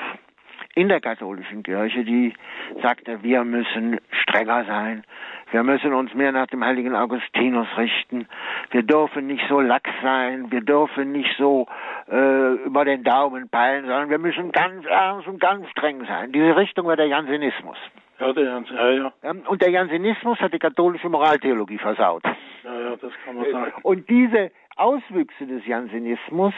in der katholischen Kirche, die sagte, wir müssen strenger sein, wir müssen uns mehr nach dem heiligen Augustinus richten, wir dürfen nicht so lax sein, wir dürfen nicht so äh, über den Daumen peilen, sondern wir müssen ganz ernst und ganz streng sein. Diese Richtung war der Jansenismus. Ja, der Jans ja, ja. Ähm, und der Jansenismus hat die katholische Moraltheologie versaut. Ja, ja, das kann man sagen. Und diese Auswüchse des Jansenismus,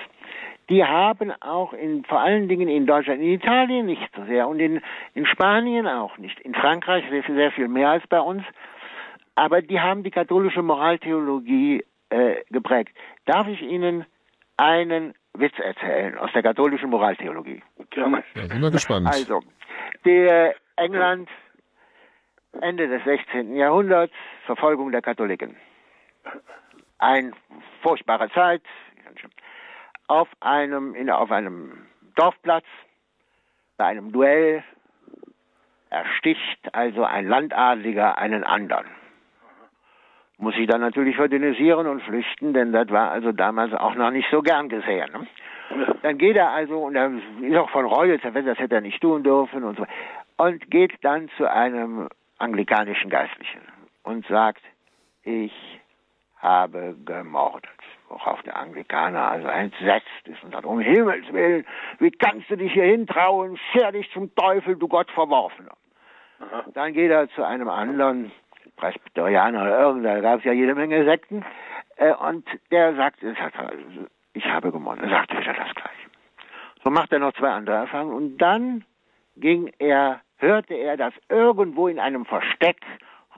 die haben auch in, vor allen Dingen in Deutschland, in Italien nicht so sehr und in, in Spanien auch nicht, in Frankreich sehr, sehr viel mehr als bei uns, aber die haben die katholische Moraltheologie äh, geprägt. Darf ich Ihnen einen Witz erzählen aus der katholischen Moraltheologie? Gerne. Ja, sind wir gespannt. Also, der England, Ende des 16. Jahrhunderts, Verfolgung der Katholiken. Ein furchtbare Zeit. Auf einem, in, auf einem Dorfplatz, bei einem Duell, ersticht also ein Landadliger einen anderen. Muss sich dann natürlich verdünnisieren und flüchten, denn das war also damals auch noch nicht so gern gesehen. Ne? Dann geht er also, und er ist auch von Reue zerfetzt, das hätte er nicht tun dürfen und so, und geht dann zu einem anglikanischen Geistlichen und sagt, ich habe gemordet. Worauf der Anglikaner also entsetzt ist und sagt, um Himmels Willen, wie kannst du dich hier hintrauen? Scher dich zum Teufel, du Gottverworfener. Dann geht er zu einem anderen Presbyterianer oder irgendeiner, da gab es ja jede Menge Sekten, äh, und der sagt, ich habe gewonnen. Er sagte wieder das Gleiche. So macht er noch zwei andere Erfahrungen und dann ging er, hörte er, dass irgendwo in einem Versteck,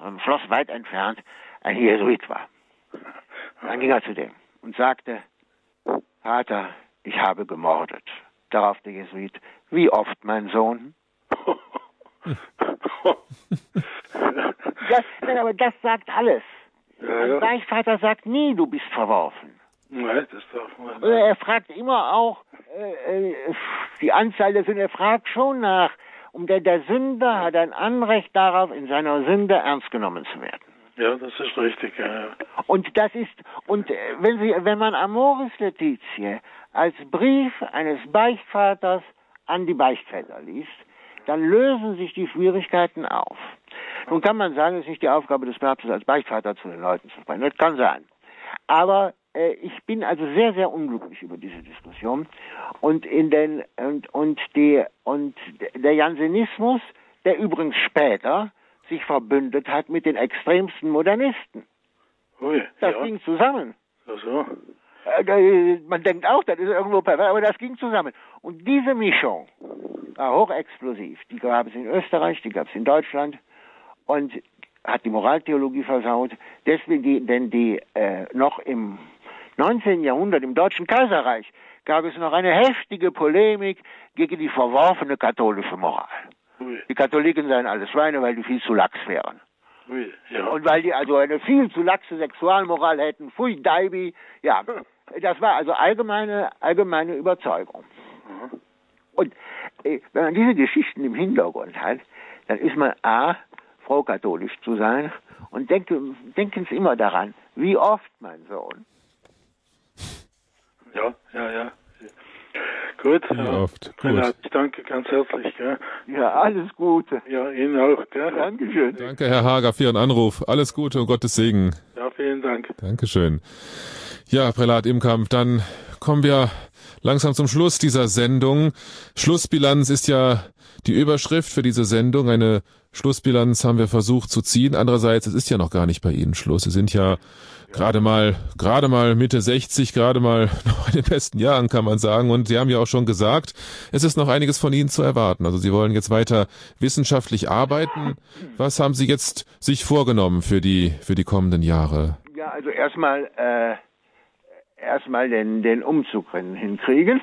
einem Schloss weit entfernt, ein Jesuit war. Dann ging er zu dem und sagte, Vater, ich habe gemordet. Darauf der Jesuit, wie oft, mein Sohn? das, nein, aber das sagt alles. Ja, ja. Ein Beichtvater sagt nie, du bist verworfen. Nein, das darf man Oder er fragt immer auch äh, äh, die Anzahl der Sünden. Er fragt schon nach. Und der, der Sünder hat ein Anrecht darauf, in seiner Sünde ernst genommen zu werden. Ja, das ist richtig. Ja. Und das ist, und äh, wenn Sie, wenn man Amoris Laetitia als Brief eines Beichtvaters an die Beichtväter liest, dann lösen sich die Schwierigkeiten auf. Nun kann man sagen, es ist nicht die Aufgabe des Papstes als Beichtvater zu den Leuten zu sprechen. Das kann sein. Aber äh, ich bin also sehr, sehr unglücklich über diese Diskussion. Und in den und und die und der Jansenismus, der übrigens später sich verbündet hat mit den extremsten Modernisten. Ui, Das ja. ging zusammen. Ach so. Äh, Man denkt auch, das ist irgendwo pervers, aber das ging zusammen. Und diese Mischung war hochexplosiv. Die gab es in Österreich, die gab es in Deutschland und hat die Moraltheologie versaut. Deswegen, die, denn die äh, noch im 19. Jahrhundert im Deutschen Kaiserreich gab es noch eine heftige Polemik gegen die verworfene katholische Moral. Ui, Die Katholiken seien alles Schweine, weil die viel zu lax wären. ui, ja. Und weil die also eine viel zu laxe Sexualmoral hätten, pfui Daibi, ja, das war also allgemeine, allgemeine Überzeugung. Und äh, wenn man diese Geschichten im Hintergrund hat, dann ist man A, froh katholisch zu sein und denke, denken Sie immer daran, wie oft, mein Sohn, Ja, ja, ja. Gut. Wie ja. oft. Gut. ich danke ganz herzlich. Gell? ja, alles Gute. Ja, Ihnen auch. Gell? Dankeschön. Danke, Herr Hager, für Ihren Anruf. Alles Gute und Gottes Segen. Ja, vielen Dank. Dankeschön. Ja, Prälat Imkamp, dann kommen wir langsam zum Schluss dieser Sendung. Schlussbilanz ist ja die Überschrift für diese Sendung. Eine Schlussbilanz haben wir versucht zu ziehen. Andererseits, es ist ja noch gar nicht bei Ihnen Schluss. Sie sind ja gerade mal, gerade mal Mitte 60, gerade mal noch in den besten Jahren, kann man sagen. Und Sie haben ja auch schon gesagt, es ist noch einiges von Ihnen zu erwarten. Also Sie wollen jetzt weiter wissenschaftlich arbeiten. Was haben Sie jetzt sich vorgenommen für die, für die kommenden Jahre? Ja, also erstmal äh, erstmal den, den Umzug hin- hinkriegen.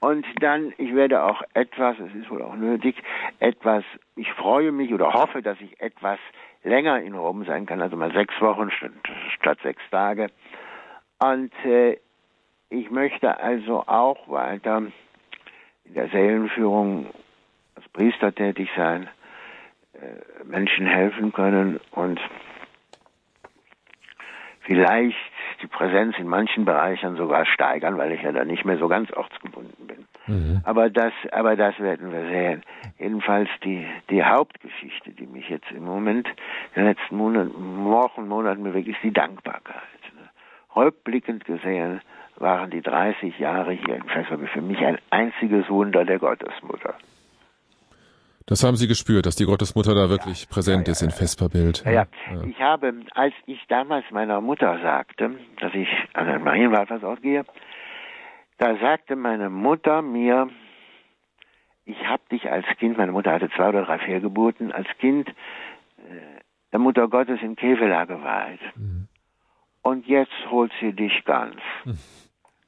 Und dann, ich werde auch etwas, es ist wohl auch nötig, etwas, ich freue mich oder hoffe, dass ich etwas länger in Rom sein kann, also mal sechs Wochen statt, statt sechs Tage. Und äh, ich möchte also auch weiter in der Seelenführung als Priester tätig sein, äh, Menschen helfen können und vielleicht die Präsenz in manchen Bereichen sogar steigern, weil ich ja dann nicht mehr so ganz ortsgebunden bin. Aber das, aber das werden wir sehen. Jedenfalls die, die Hauptgeschichte, die mich jetzt im Moment, in den letzten Monaten, Wochen, Monaten bewegt, ist die Dankbarkeit. Rückblickend gesehen waren die 30 Jahre hier in Fässerby für mich ein einziges Wunder der Gottesmutter. Das haben Sie gespürt, dass die Gottesmutter da wirklich präsent ist in Vesperbild. Ja, ja. Ich habe, als ich damals meiner Mutter sagte, dass ich an ein Marienwallfahrtsort gehe, da sagte meine Mutter mir, ich habe dich als Kind, meine Mutter hatte zwei oder drei Fehlgeburten, als Kind äh, der Mutter Gottes in Kevela geweiht. Mhm. Und jetzt holt sie dich ganz. Mhm.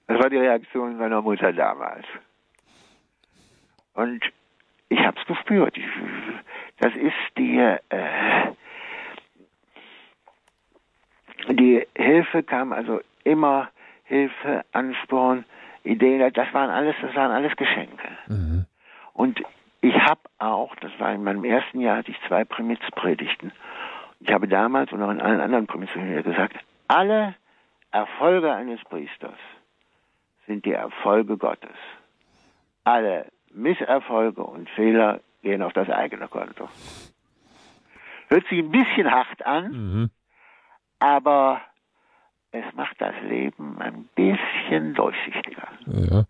Das war die Reaktion meiner Mutter damals. Und ich habe es gespürt. Das ist die, äh, die Hilfe kam also immer Hilfe, Ansporn, Ideen. Das waren alles, das waren alles Geschenke. Mhm. Und ich habe auch, das war in meinem ersten Jahr, hatte ich zwei Primizpredigten. Ich habe damals und auch in allen anderen Primizpredigten gesagt, alle Erfolge eines Priesters sind die Erfolge Gottes. Alle Misserfolge und Fehler gehen auf das eigene Konto. Hört sich ein bisschen hart an, mhm. aber es macht das Leben ein bisschen durchsichtiger. Ja.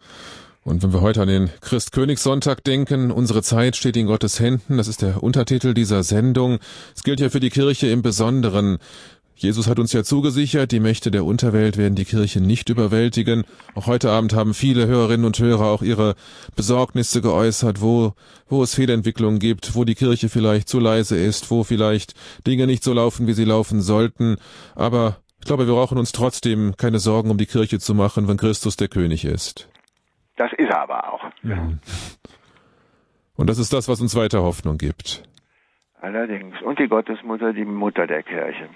Und wenn wir heute an den Christkönigssonntag denken, unsere Zeit steht in Gottes Händen, das ist der Untertitel dieser Sendung. Es gilt ja für die Kirche im Besonderen. Jesus hat uns ja zugesichert, die Mächte der Unterwelt werden die Kirche nicht überwältigen. Auch heute Abend haben viele Hörerinnen und Hörer auch ihre Besorgnisse geäußert, wo, wo es Fehlentwicklungen gibt, wo die Kirche vielleicht zu leise ist, wo vielleicht Dinge nicht so laufen, wie sie laufen sollten. Aber ich glaube, wir brauchen uns trotzdem keine Sorgen um die Kirche zu machen, wenn Christus der König ist. Das ist er aber auch. Ja. Und das ist das, was uns weiter Hoffnung gibt. Allerdings. Und die Gottesmutter, die Mutter der Kirche.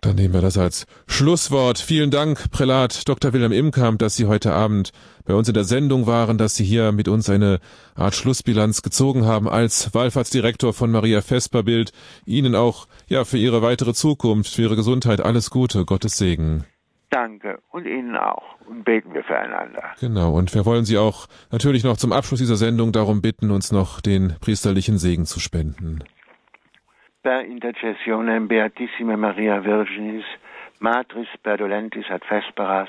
Dann nehmen wir das als Schlusswort. Vielen Dank, Prälat Dr. Wilhelm Imkamp, dass Sie heute Abend bei uns in der Sendung waren, dass Sie hier mit uns eine Art Schlussbilanz gezogen haben als Wallfahrtsdirektor von Maria Vesperbild. Ihnen auch, ja, für Ihre weitere Zukunft, für Ihre Gesundheit alles Gute, Gottes Segen. Danke und Ihnen auch. Und beten wir füreinander. Genau. Und wir wollen Sie auch natürlich noch zum Abschluss dieser Sendung darum bitten, uns noch den priesterlichen Segen zu spenden per intercessionem Beatissima Maria Virginis, Matris perdolentis ad vesperas,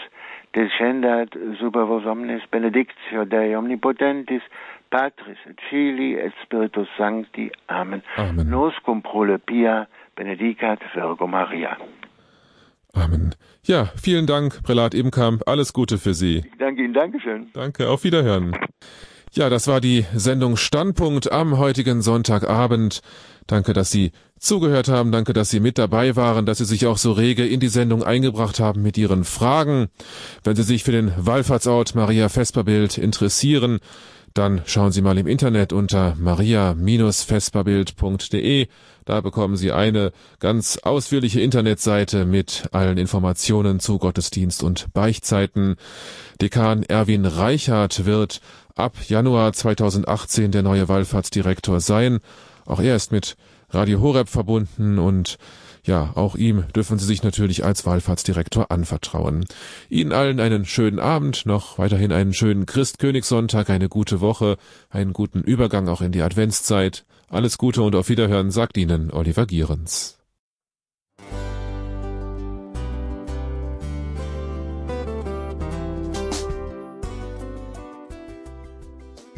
descendat super vos omnes benedictio Dei omnipotentis, Patris et Filii et Spiritus Sancti. Amen. Amen. Nos cum prole pia benedicat Virgo Maria. Amen. Ja, vielen Dank, Prälat Ebenkamp. Alles Gute für Sie. Ich danke Ihnen. Dankeschön. Danke. Auf Wiederhören. Ja, das war die Sendung Standpunkt am heutigen Sonntagabend. Danke, dass Sie zugehört haben. Danke, dass Sie mit dabei waren, dass Sie sich auch so rege in die Sendung eingebracht haben mit Ihren Fragen. Wenn Sie sich für den Wallfahrtsort Maria Vesperbild interessieren, dann schauen Sie mal im Internet unter maria-vesperbild.de. Da bekommen Sie eine ganz ausführliche Internetseite mit allen Informationen zu Gottesdienst und Beichtzeiten. Dekan Erwin Reichert wird ab Januar 2018 der neue Wallfahrtsdirektor sein. Auch er ist mit Radio Horeb verbunden und ja, auch ihm dürfen Sie sich natürlich als Wallfahrtsdirektor anvertrauen. Ihnen allen einen schönen Abend, noch weiterhin einen schönen Christkönigssonntag, eine gute Woche, einen guten Übergang auch in die Adventszeit. Alles Gute und auf Wiederhören, sagt Ihnen Oliver Gierens.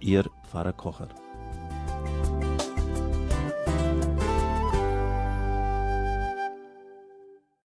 Ihr Pfarrer Kocher.